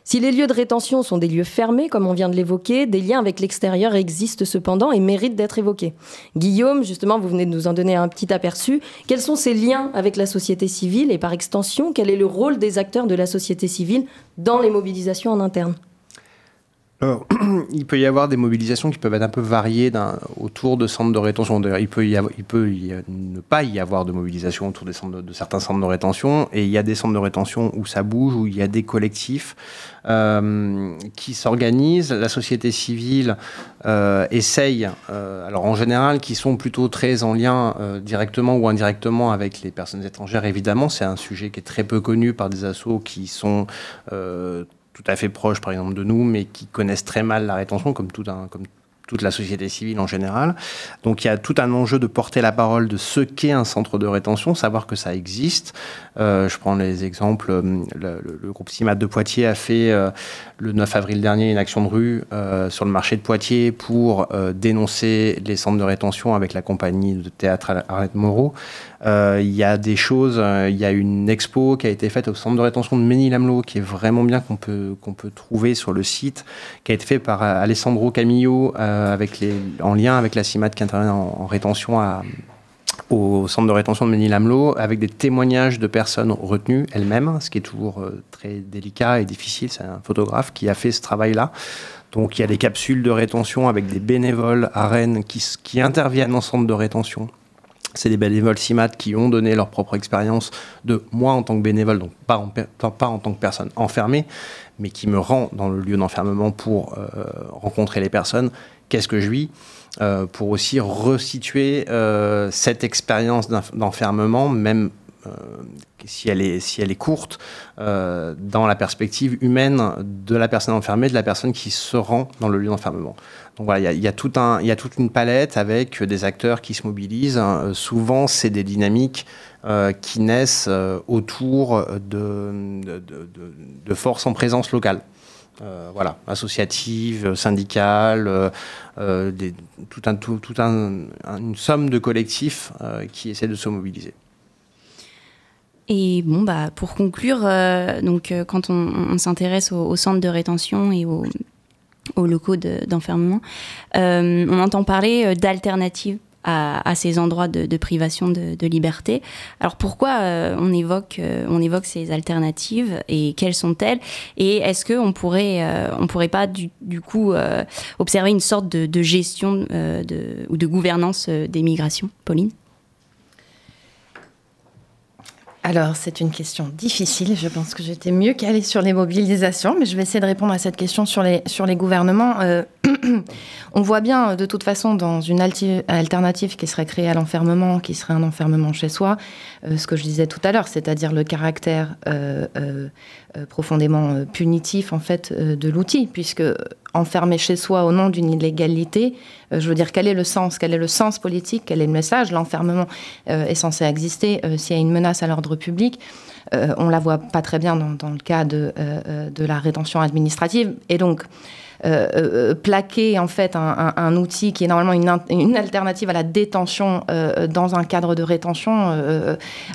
Si les lieux de rétention sont des lieux fermés, comme on vient de l'évoquer, des liens avec l'extérieur existent cependant et méritent d'être évoqués. Guillaume, justement, vous venez de nous en donner un petit aperçu. Quels sont ces liens avec la société civile et par extension, quel est le rôle des acteurs de la société civile dans les mobilisations en interne? Alors, il peut y avoir des mobilisations qui peuvent être un peu variées autour de centres de rétention. Il peut, y il peut ne pas y avoir de mobilisation autour des centres de, certains centres de rétention. Et il y a des centres de rétention où ça bouge, où il y a des collectifs euh, qui s'organisent. La société civile euh, essaye, euh, alors en général, qui sont plutôt très en lien directement ou indirectement avec les personnes étrangères. Évidemment, c'est un sujet qui est très peu connu par des assos qui sont tout à fait proches, par exemple, de nous, mais qui connaissent très mal la rétention, comme toute la société civile en général. Donc il y a tout un enjeu de porter la parole de ce qu'est un centre de rétention, savoir que ça existe. Euh, je prends les exemples, euh, le, groupe CIMAT de Poitiers a fait euh, le 9 avril dernier une action de rue sur le marché de Poitiers pour dénoncer les centres de rétention avec la compagnie de théâtre Arlette Moreau. Il y a des choses, il y a une expo qui a été faite au centre de rétention de Ménil-Amelot qui est vraiment bien qu'on peut, trouver sur le site, qui a été fait par Alessandro Camillo avec en lien avec la CIMAT qui intervient en, rétention à, au centre de rétention de Ménil-Amelot avec des témoignages de personnes retenues elles-mêmes, ce qui est toujours très délicat et difficile. C'est un photographe qui a fait ce travail-là. Donc il y a des capsules de rétention avec des bénévoles à Rennes qui, qui interviennent en centre de rétention c'est des bénévoles CIMAT qui ont donné leur propre expérience de moi en tant que bénévole, donc pas en, pas en tant que personne enfermée, mais qui me rend dans le lieu d'enfermement pour euh, rencontrer les personnes. Qu'est-ce que je vis? Euh, Pour aussi resituer euh, cette expérience d'enfermement, même si, elle est, si elle est courte, dans la perspective humaine de la personne enfermée, de la personne qui se rend dans le lieu d'enfermement. Donc voilà, il y, y a toute une palette avec des acteurs qui se mobilisent. Euh, souvent, c'est des dynamiques euh, qui naissent euh, autour de, forces en présence locale. Voilà, associatives, syndicales, tout un, tout, un, une somme de collectifs qui essaient de se mobiliser. Et bon, bah, pour conclure, donc, quand on, s'intéresse au, au, centre de rétention et aux, aux locaux d'enfermement. Euh, on entend parler euh, d'alternatives à, ces endroits de, privation de, liberté. Alors pourquoi euh, on, évoque, on évoque ces alternatives et quelles sont-elles? Et est-ce qu'on pourrait, on pourrait pas du, coup observer une sorte de, gestion ou de gouvernance des migrations? Pauline? Alors, c'est une question difficile. Je pense que j'étais mieux qu'aller sur les mobilisations, mais je vais essayer de répondre à cette question sur les, sur les gouvernements. Euh, on voit bien, de toute façon, dans une alternative qui serait créée à l'enfermement, qui serait un enfermement chez soi, euh, ce que je disais tout à l'heure, c'est-à-dire le caractère euh, profondément punitif, en fait, de l'outil, puisque enfermer chez soi au nom d'une illégalité, je veux dire, quel est le sens? Quel est le sens politique? Quel est le message? L'enfermement est censé exister s'il y a une menace à l'ordre public. on la voit pas très bien dans, le cas de, de la rétention administrative. Et donc, euh, euh, plaquer en fait un, outil qui est normalement une, alternative à la détention euh, dans un cadre de rétention,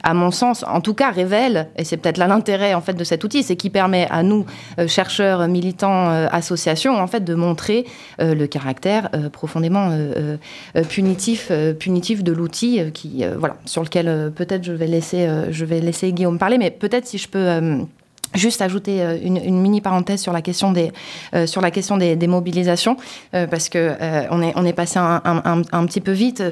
à mon sens, en tout cas révèle, et c'est peut-être là l'intérêt en fait de cet outil, c'est qui permet à nous chercheurs, militants, associations en fait de montrer le caractère profondément punitif, punitif de l'outil qui voilà sur lequel peut-être je vais laisser je vais laisser Guillaume parler, mais peut-être si je peux Juste ajouter euh, une, mini parenthèse sur la question des, euh, sur la question des, mobilisations, euh, parce que on, est, on est passé un, un, petit peu vite,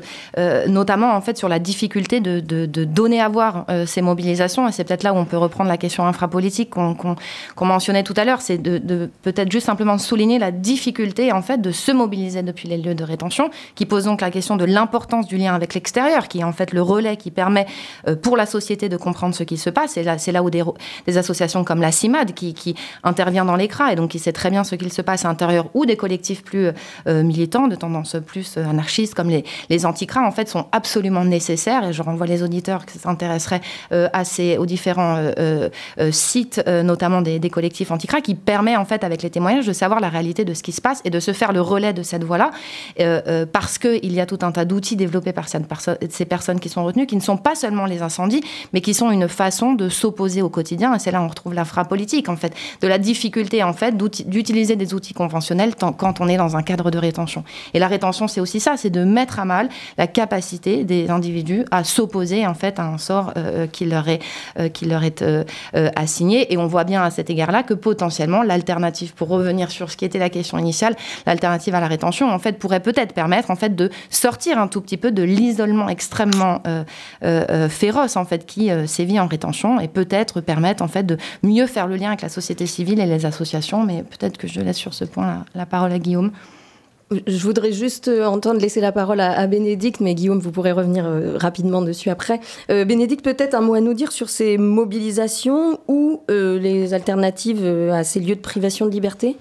notamment en fait sur la difficulté de, de, donner à voir ces mobilisations, et c'est peut-être là où on peut reprendre la question infrapolitique qu'on mentionnait tout à l'heure, c'est de, peut-être juste simplement souligner la difficulté en fait de se mobiliser depuis les lieux de rétention, qui pose donc la question de l'importance du lien avec l'extérieur, qui est en fait le relais qui permet pour la société de comprendre ce qui se passe, et là c'est là où des, des associations comme comme la CIMAD qui, intervient dans l'écran et donc qui sait très bien ce qu'il se passe à l'intérieur ou des collectifs plus euh, militants, de tendance plus euh, anarchiste comme les, les anticras, en fait, sont absolument nécessaires. Et je renvoie les auditeurs qui s'intéresseraient euh, aux différents sites, notamment des, collectifs anticras, qui permet, en fait, avec les témoignages, de savoir la réalité de ce qui se passe et de se faire le relais de cette voie-là, parce qu'il y a tout un tas d'outils développés par ces personnes qui sont retenues, qui ne sont pas seulement les incendies, mais qui sont une façon de s'opposer au quotidien. Et c'est là on retrouve la politique en fait, de la difficulté, en fait, d'utiliser des outils conventionnels quand on est dans un cadre de rétention. Et la rétention, c'est aussi ça, c'est de mettre à mal la capacité des individus à s'opposer, en fait, à un sort euh, qui leur est, euh, qui leur est euh, assigné. Et on voit bien à cet égard-là que potentiellement, l'alternative, pour revenir sur ce qui était la question initiale, l'alternative à la rétention, en fait, pourrait peut-être permettre, en fait, de sortir un tout petit peu de l'isolement extrêmement féroce, en fait, qui sévit en rétention et peut-être permettre, en fait, de mieux faire le lien avec la société civile et les associations, mais peut-être que je laisse sur ce point la, parole à Guillaume. Je voudrais juste euh, entendre laisser la parole à, Bénédicte, mais Guillaume, vous pourrez revenir euh, rapidement dessus après. Euh, Bénédicte, peut-être un mot à nous dire sur ces mobilisations ou les alternatives à ces lieux de privation de liberté?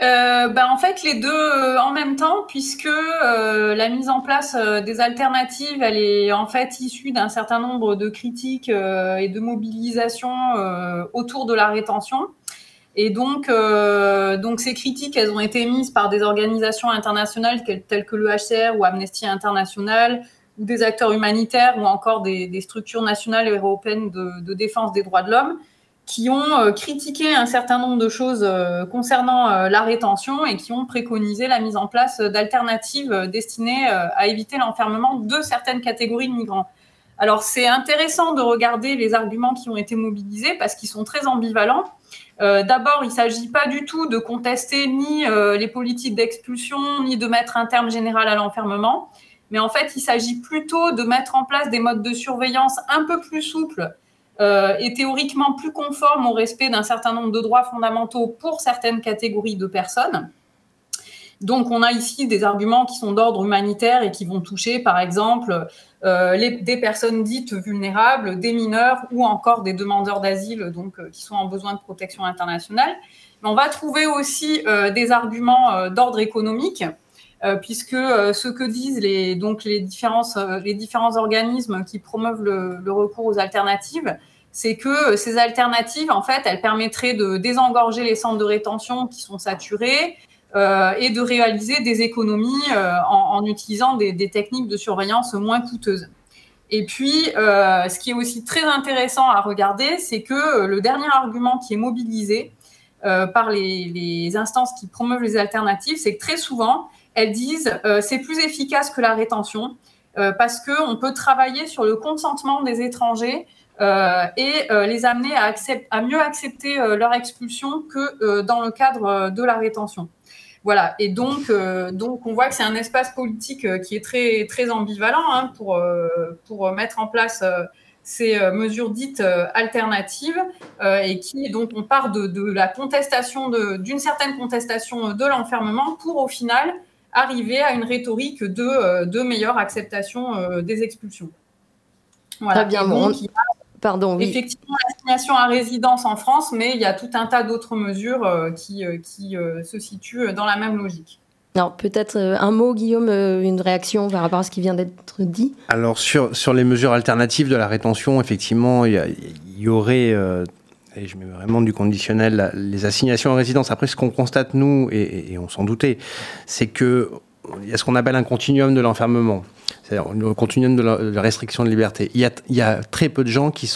Euh, bah, en fait, les deux euh, en même temps, puisque euh, la mise en place des alternatives, elle est en fait issue d'un certain nombre de critiques et de mobilisations autour de la rétention. Et donc, donc, ces critiques, elles ont été mises par des organisations internationales telles que le HCR ou Amnesty International, ou des acteurs humanitaires, ou encore des, structures nationales et européennes de défense des droits de l'homme. Qui ont critiqué un certain nombre de choses concernant la rétention et qui ont préconisé la mise en place d'alternatives destinées à éviter l'enfermement de certaines catégories de migrants. Alors c'est intéressant de regarder les arguments qui ont été mobilisés parce qu'ils sont très ambivalents. Euh, d'abord, il ne s'agit pas du tout de contester ni euh, les politiques d'expulsion, ni de mettre un terme général à l'enfermement, mais en fait, il s'agit plutôt de mettre en place des modes de surveillance un peu plus souples euh, et théoriquement plus conformes au respect d'un certain nombre de droits fondamentaux pour certaines catégories de personnes. Donc, on a ici des arguments qui sont d'ordre humanitaire et qui vont toucher, par exemple, euh, des personnes dites vulnérables, des mineurs ou encore des demandeurs d'asile, donc euh, qui sont en besoin de protection internationale. Mais on va trouver aussi des arguments d'ordre économique, puisque ce que disent les, donc les, différents organismes qui promeuvent le recours aux alternatives, c'est que ces alternatives, en fait, elles permettraient de désengorger les centres de rétention qui sont saturés, euh, et de réaliser des économies euh, en, utilisant des, techniques de surveillance moins coûteuses. Et puis, euh, ce qui est aussi très intéressant à regarder, c'est que le dernier argument qui est mobilisé par les, instances qui promeuvent les alternatives, c'est que très souvent, elles disent c'est plus efficace que la rétention parce qu'on peut travailler sur le consentement des étrangers et les amener à, à mieux accepter leur expulsion que dans le cadre de la rétention. Voilà, et donc, euh, donc on voit que c'est un espace politique euh, qui est très, très ambivalent hein, pour, euh, pour mettre en place ces mesures dites alternatives et qui, donc, on part de, de la contestation, d'une certaine contestation de l'enfermement pour au final arriver à une rhétorique de, de meilleure acceptation des expulsions. Voilà. Très bien, bon, Pardon, oui. Effectivement, l'assignation à résidence en France, mais il y a tout un tas d'autres mesures euh, qui, euh, qui euh, se situent dans la même logique. Alors peut-être un mot, Guillaume, une réaction par rapport à ce qui vient d'être dit? Alors sur, sur les mesures alternatives de la rétention, effectivement, il y, aurait, et je mets vraiment du conditionnel, les assignations à résidence. Après, ce qu'on constate, nous, et, et on s'en doutait, c'est que il y a ce qu'on appelle un continuum de l'enfermement c'est-à-dire le continuum de la, restriction de liberté. Il y, a, très peu de gens qui,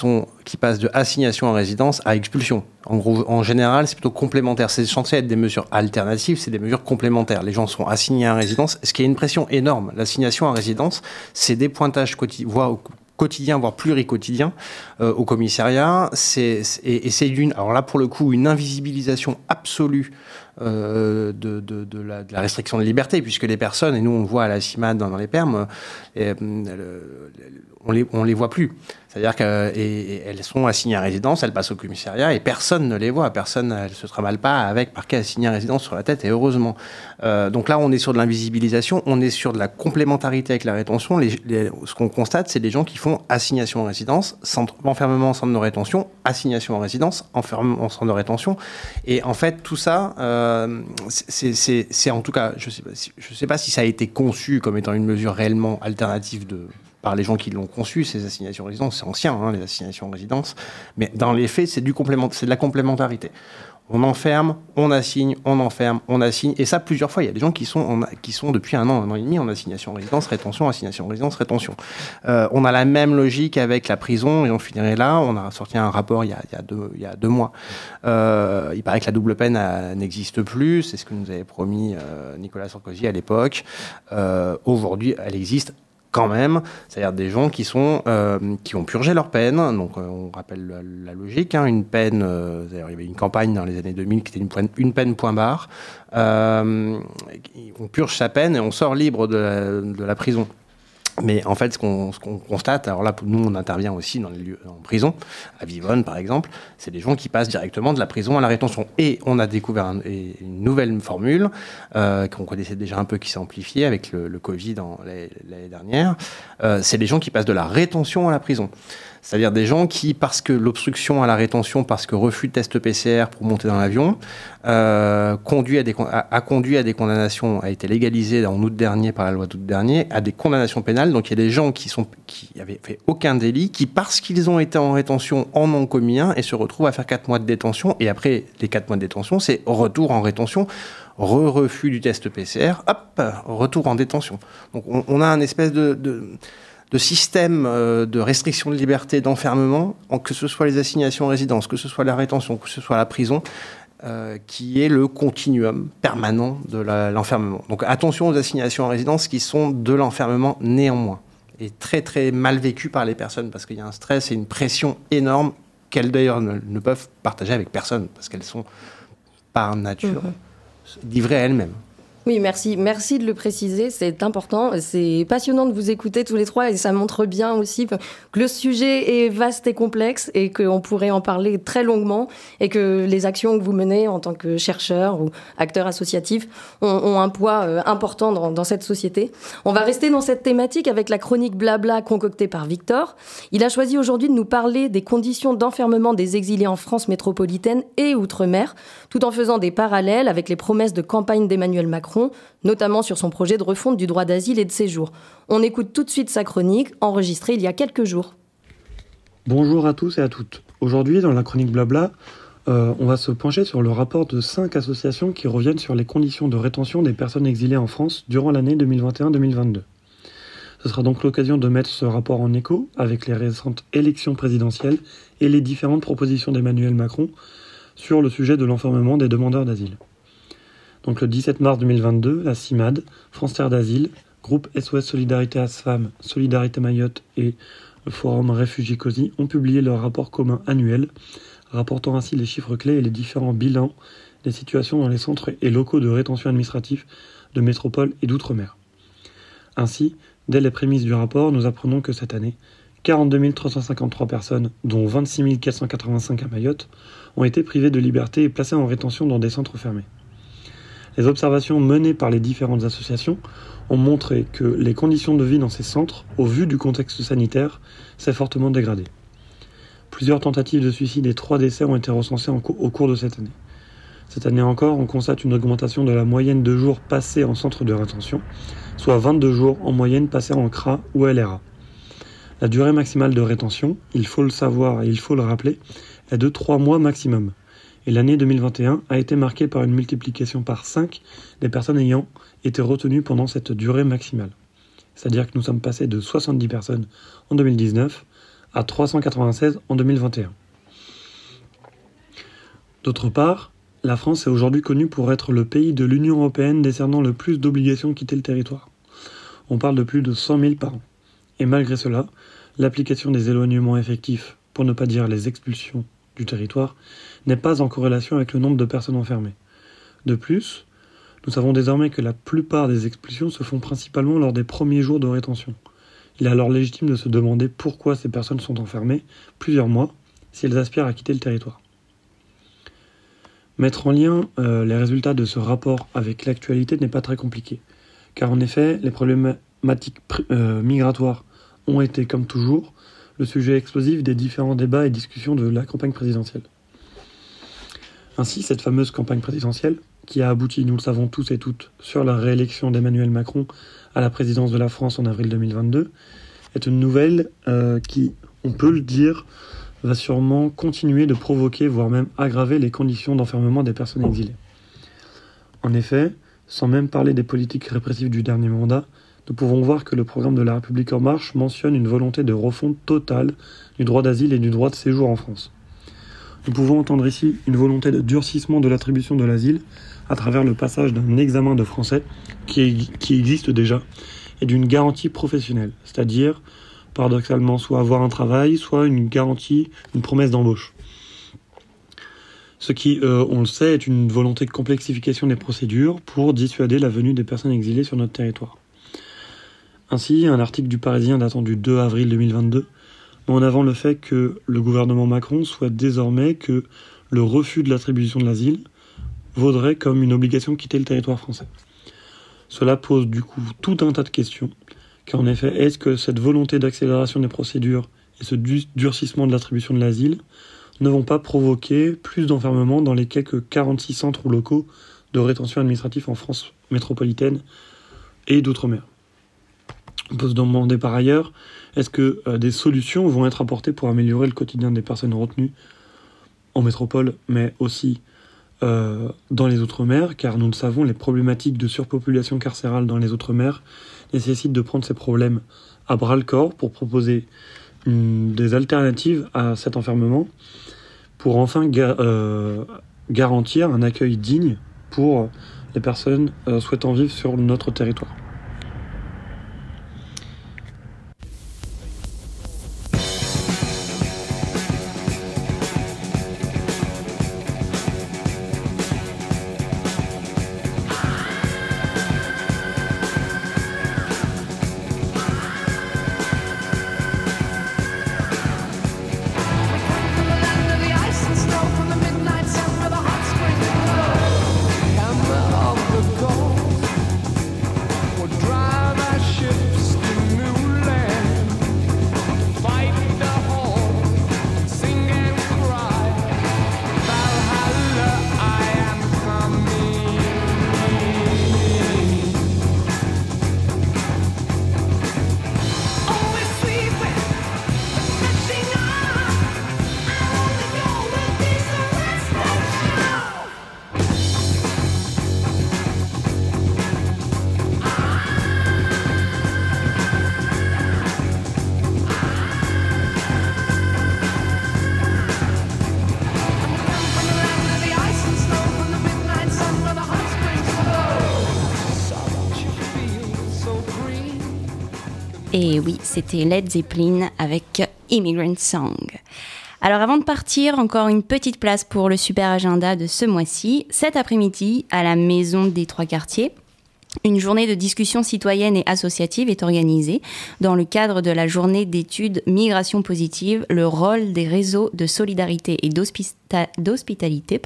passent de assignation à résidence à expulsion. En gros, en général, c'est plutôt complémentaire. C'est censé être des mesures alternatives, c'est des mesures complémentaires. Les gens sont assignés à résidence, ce qui est une pression énorme. L'assignation à résidence, c'est des pointages quotidiens, quotidien, voire euh, au commissariat. Et, c'est une, alors là pour le coup, une invisibilisation absolue de, de, de, la, de, la, restriction de liberté, puisque les personnes, et nous on voit à la CIMAD dans, les permes, euh, on les, on les voit plus. C'est-à-dire qu'elles sont assignées à résidence, elles passent au commissariat et personne ne les voit, personne ne se travaille pas avec parquet assigné à résidence sur la tête et heureusement. Euh, donc là, on est sur de l'invisibilisation, on est sur de la complémentarité avec la rétention. Ce qu'on constate, c'est des gens qui font assignation en résidence, enfermement en centre de rétention, assignation en résidence, enfermement en centre de rétention. Et en fait, tout ça, euh, c'est en tout cas, je ne sais, sais pas si ça a été conçu comme étant une mesure réellement alternative de par les gens qui l'ont conçu, ces assignations en résidence, c'est ancien, hein, les assignations en résidence, mais dans les faits, c'est de la complémentarité. On enferme, on assigne, on enferme, on assigne, et ça plusieurs fois. Il y a des gens qui sont, qui sont depuis un an, un an et demi en assignation en résidence, rétention, assignation en résidence, rétention. Euh, on a la même logique avec la prison, et on finirait là. On a sorti un rapport il y a, deux, mois. Euh, il paraît que la double peine euh, n'existe plus, c'est ce que nous avait promis Nicolas Sarkozy à l'époque. Aujourd'hui, elle existe quand même, c'est-à-dire des gens qui sont euh, qui ont purgé leur peine. Donc euh, on rappelle la, logique, hein, une peine. Euh, il y avait une campagne dans les années 2000 qui était une, une peine point barre. on purge sa peine et on sort libre de la prison. Mais en fait, ce qu'on constate, alors là, nous, on intervient aussi dans les lieux en prison, à Vivonne par exemple, c'est des gens qui passent directement de la prison à la rétention. Et on a découvert une nouvelle formule euh, qu'on connaissait déjà un peu, qui s'est amplifiée avec le, le Covid l'année dernière. Euh, c'est des gens qui passent de la rétention à la prison. C'est-à-dire des gens qui, parce que l'obstruction à la rétention, parce que refus de test PCR pour monter dans l'avion, euh, a, conduit à des condamnations, a été légalisé en août dernier par la loi d'août dernier, à des condamnations pénales. Donc il y a des gens qui sont qui fait aucun délit, qui parce qu'ils ont été en rétention en ont commis un et se retrouvent à faire 4 mois de détention. Et après les 4 mois de détention, c'est retour en rétention re-refus du test PCR, hop, retour en détention. Donc on, a un espèce de système de restriction de liberté, d'enfermement, que ce soit les assignations en résidence, que ce soit la rétention, que ce soit la prison, qui est le continuum permanent de l'enfermement. Donc attention aux assignations en résidence qui sont de l'enfermement néanmoins et très très mal vécu par les personnes parce qu'il y a un stress et une pression énorme qu'elles d'ailleurs ne, peuvent partager avec personne parce qu'elles sont par nature mhm. livrées à elles-mêmes. Oui, merci. Merci de le préciser. C'est important. C'est passionnant de vous écouter tous les trois et ça montre bien aussi que le sujet est vaste et complexe et qu'on pourrait en parler très longuement et que les actions que vous menez en tant que chercheur ou acteur associatif ont, un poids euh, important dans, dans, cette société. On va rester dans cette thématique avec la chronique blabla concoctée par Victor. Il a choisi aujourd'hui de nous parler des conditions d'enfermement des exilés en France métropolitaine et outre-mer, tout en faisant des parallèles avec les promesses de campagne d'Emmanuel Macron notamment sur son projet de refonte du droit d'asile et de séjour. On écoute tout de suite sa chronique, enregistrée il y a quelques jours. Bonjour à tous et à toutes. Aujourd'hui, dans la chronique Blabla, euh, on va se pencher sur le rapport de cinq associations qui reviennent sur les conditions de rétention des personnes exilées en France durant l'année 2021-2022. Ce sera donc l'occasion de mettre ce rapport en écho avec les récentes élections présidentielles et les différentes propositions d'Emmanuel Macron sur le sujet de l'enfermement des demandeurs d'asile. Donc le 17 mars 2022, la CIMAD, France Terre d'Asile, groupe SOS Solidarité ASFAM, Solidarité Mayotte et le Forum Réfugiés COSI ont publié leur rapport commun annuel, rapportant ainsi les chiffres clés et les différents bilans des situations dans les centres et locaux de rétention administrative de métropole et d'outre-mer. Ainsi, dès les prémices du rapport, nous apprenons que cette année, 42 353 personnes, dont 26 485 à Mayotte, ont été privées de liberté et placées en rétention dans des centres fermés. Les observations menées par les différentes associations ont montré que les conditions de vie dans ces centres, au vu du contexte sanitaire, s'est fortement dégradé. Plusieurs tentatives de suicide et trois décès ont été recensés au cours de cette année. Cette année encore, on constate une augmentation de la moyenne de jours passés en centre de rétention, soit 22 jours en moyenne passés en CRA ou LRA. La durée maximale de rétention, il faut le savoir et il faut le rappeler, est de 3 mois maximum et l'année 2021 a été marquée par une multiplication par 5 des personnes ayant été retenues pendant cette durée maximale. C'est-à-dire que nous sommes passés de 70 personnes en 2019 à 396 en 2021. D'autre part, la France est aujourd'hui connue pour être le pays de l'Union européenne décernant le plus d'obligations de quitter le territoire. On parle de plus de 100 000 par an. Et malgré cela, l'application des éloignements effectifs, pour ne pas dire les expulsions du territoire, n'est pas en corrélation avec le nombre de personnes enfermées. De plus, nous savons désormais que la plupart des expulsions se font principalement lors des premiers jours de rétention. Il est alors légitime de se demander pourquoi ces personnes sont enfermées plusieurs mois si elles aspirent à quitter le territoire. Mettre en lien euh, les résultats de ce rapport avec l'actualité n'est pas très compliqué, car en effet, les problématiques euh, migratoires ont été, comme toujours, le sujet explosif des différents débats et discussions de la campagne présidentielle. Ainsi, cette fameuse campagne présidentielle, qui a abouti, nous le savons tous et toutes, sur la réélection d'Emmanuel Macron à la présidence de la France en avril 2022, est une nouvelle euh, qui, on peut le dire, va sûrement continuer de provoquer, voire même aggraver les conditions d'enfermement des personnes exilées. En effet, sans même parler des politiques répressives du dernier mandat, nous pouvons voir que le programme de la République en marche mentionne une volonté de refonte totale du droit d'asile et du droit de séjour en France. Nous pouvons entendre ici une volonté de durcissement de l'attribution de l'asile à travers le passage d'un examen de français qui, existe déjà et d'une garantie professionnelle, c'est-à-dire paradoxalement soit avoir un travail, soit une garantie, une promesse d'embauche. Ce qui, euh, on le sait, est une volonté de complexification des procédures pour dissuader la venue des personnes exilées sur notre territoire. Ainsi, un article du Parisien datant du 2 avril 2022 en avant le fait que le gouvernement Macron souhaite désormais que le refus de l'attribution de l'asile vaudrait comme une obligation de quitter le territoire français. Cela pose du coup tout un tas de questions, car en effet, est-ce que cette volonté d'accélération des procédures et ce durcissement de l'attribution de l'asile ne vont pas provoquer plus d'enfermement dans les quelques 46 centres locaux de rétention administrative en France métropolitaine et d'outre-mer? On peut se demander par ailleurs est-ce que euh, des solutions vont être apportées pour améliorer le quotidien des personnes retenues en métropole, mais aussi euh, dans les Outre-mer, car nous le savons, les problématiques de surpopulation carcérale dans les Outre-mer nécessitent de prendre ces problèmes à bras le corps pour proposer des alternatives à cet enfermement pour enfin euh, garantir un accueil digne pour les personnes souhaitant vivre sur notre territoire. Led Zeppelin avec Immigrant Song. Alors avant de partir, encore une petite place pour le super agenda de ce mois-ci. Cet après-midi, à la Maison des Trois Quartiers, une journée de discussion citoyenne et associative est organisée dans le cadre de la journée d'études Migration positive, le rôle des réseaux de solidarité et d'hospitalité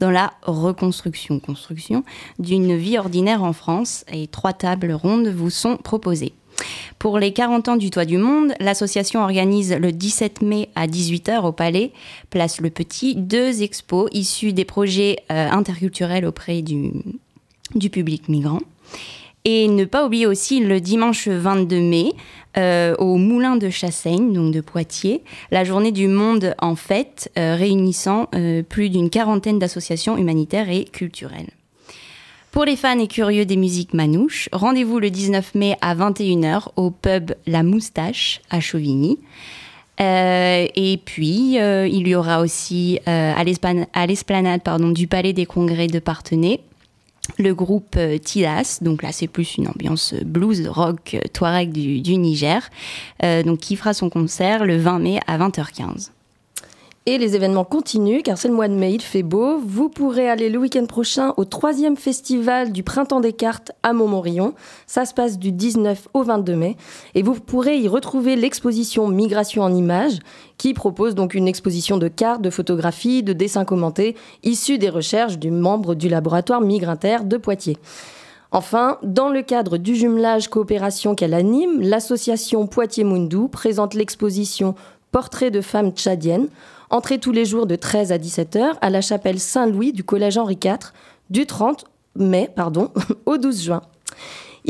dans la reconstruction construction d'une vie ordinaire en France. Et trois tables rondes vous sont proposées. Pour les 40 ans du Toit du Monde, l'association organise le 17 mai à 18h au Palais, place Le Petit, deux expos issus des projets euh, interculturels auprès du, du public migrant. Et ne pas oublier aussi le dimanche 22 mai, euh, au Moulin de Chassaigne, donc de Poitiers, la journée du monde en fête, euh, réunissant plus d'une quarantaine d'associations humanitaires et culturelles. Pour les fans et curieux des musiques manouches, rendez-vous le 19 mai à 21h au pub La Moustache à Chauvigny. Euh, et puis, euh, il y aura aussi euh, à l'esplanade du Palais des Congrès de Partenay le groupe Tidas, donc là c'est plus une ambiance blues rock touareg du, du Niger, donc qui fera son concert le 20 mai à 20h15. Et les événements continuent car c'est le mois de mai, il fait beau. Vous pourrez aller le week-end prochain au troisième festival du Printemps des cartes à Montmorillon. Ça se passe du 19 au 22 mai. Et vous pourrez y retrouver l'exposition Migration en images qui propose donc une exposition de cartes, de photographies, de dessins commentés issus des recherches du membre du laboratoire Migrinter de Poitiers. Enfin, dans le cadre du jumelage coopération qu'elle anime, l'association Poitiers Mundou présente l'exposition Portrait de femmes tchadiennes Entrée tous les jours de 13 à 17 h à la chapelle Saint-Louis du Collège Henri IV du 30 mai pardon, au 12 juin.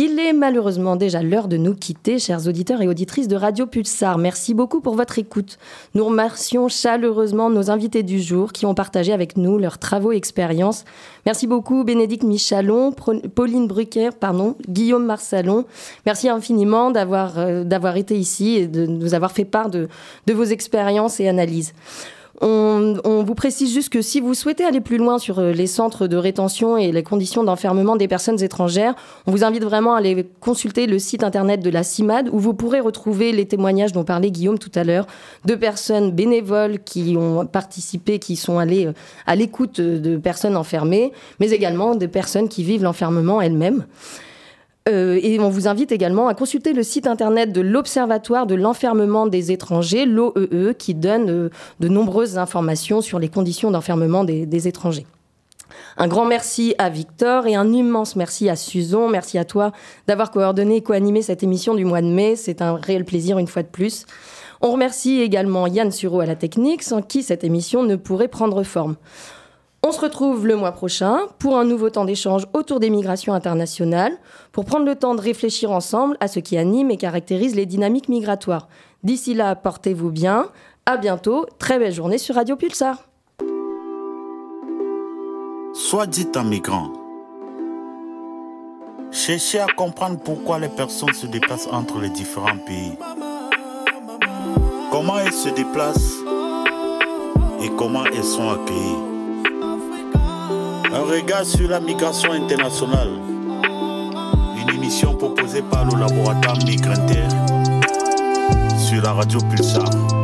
Il est malheureusement déjà l'heure de nous quitter, chers auditeurs et auditrices de Radio Pulsar. Merci beaucoup pour votre écoute. Nous remercions chaleureusement nos invités du jour qui ont partagé avec nous leurs travaux et expériences. Merci beaucoup Bénédicte Michalon, Pauline Brucker, pardon, Guillaume Marsalon. Merci infiniment d'avoir euh, d'avoir été ici et de nous avoir fait part de, de vos expériences et analyses. On, vous précise juste que si vous souhaitez aller plus loin sur euh, les centres de rétention et les conditions d'enfermement des personnes étrangères, on vous invite vraiment à aller consulter le site internet de la CIMAD où vous pourrez retrouver les témoignages dont parlait Guillaume tout à l'heure de personnes bénévoles qui ont participé, qui sont allées euh, à l'écoute de personnes enfermées, mais également des personnes qui vivent l'enfermement elles-mêmes. Euh, et on vous invite également à consulter le site internet de l'Observatoire de l'enfermement des étrangers, l'OEE, e, qui donne euh, de nombreuses informations sur les conditions d'enfermement des, étrangers. Un grand merci à Victor et un immense merci à Suzon. Merci à toi d'avoir coordonné et co-animé cette émission du mois de mai. C'est un réel plaisir une fois de plus. On remercie également Yann Sureau à la technique, sans qui cette émission ne pourrait prendre forme. On se retrouve le mois prochain pour un nouveau temps d'échange autour des migrations internationales, pour prendre le temps de réfléchir ensemble à ce qui anime et caractérise les dynamiques migratoires. D'ici là, portez-vous bien. À bientôt. Très belle journée sur Radio Pulsar. Soit dit un migrant. Cherchez à comprendre pourquoi les personnes se déplacent entre les différents pays. Comment elles se déplacent et comment elles sont accueillies. Un regard sur la migration internationale. Une émission proposée par le laboratoire Migrantaire sur la radio Pulsar.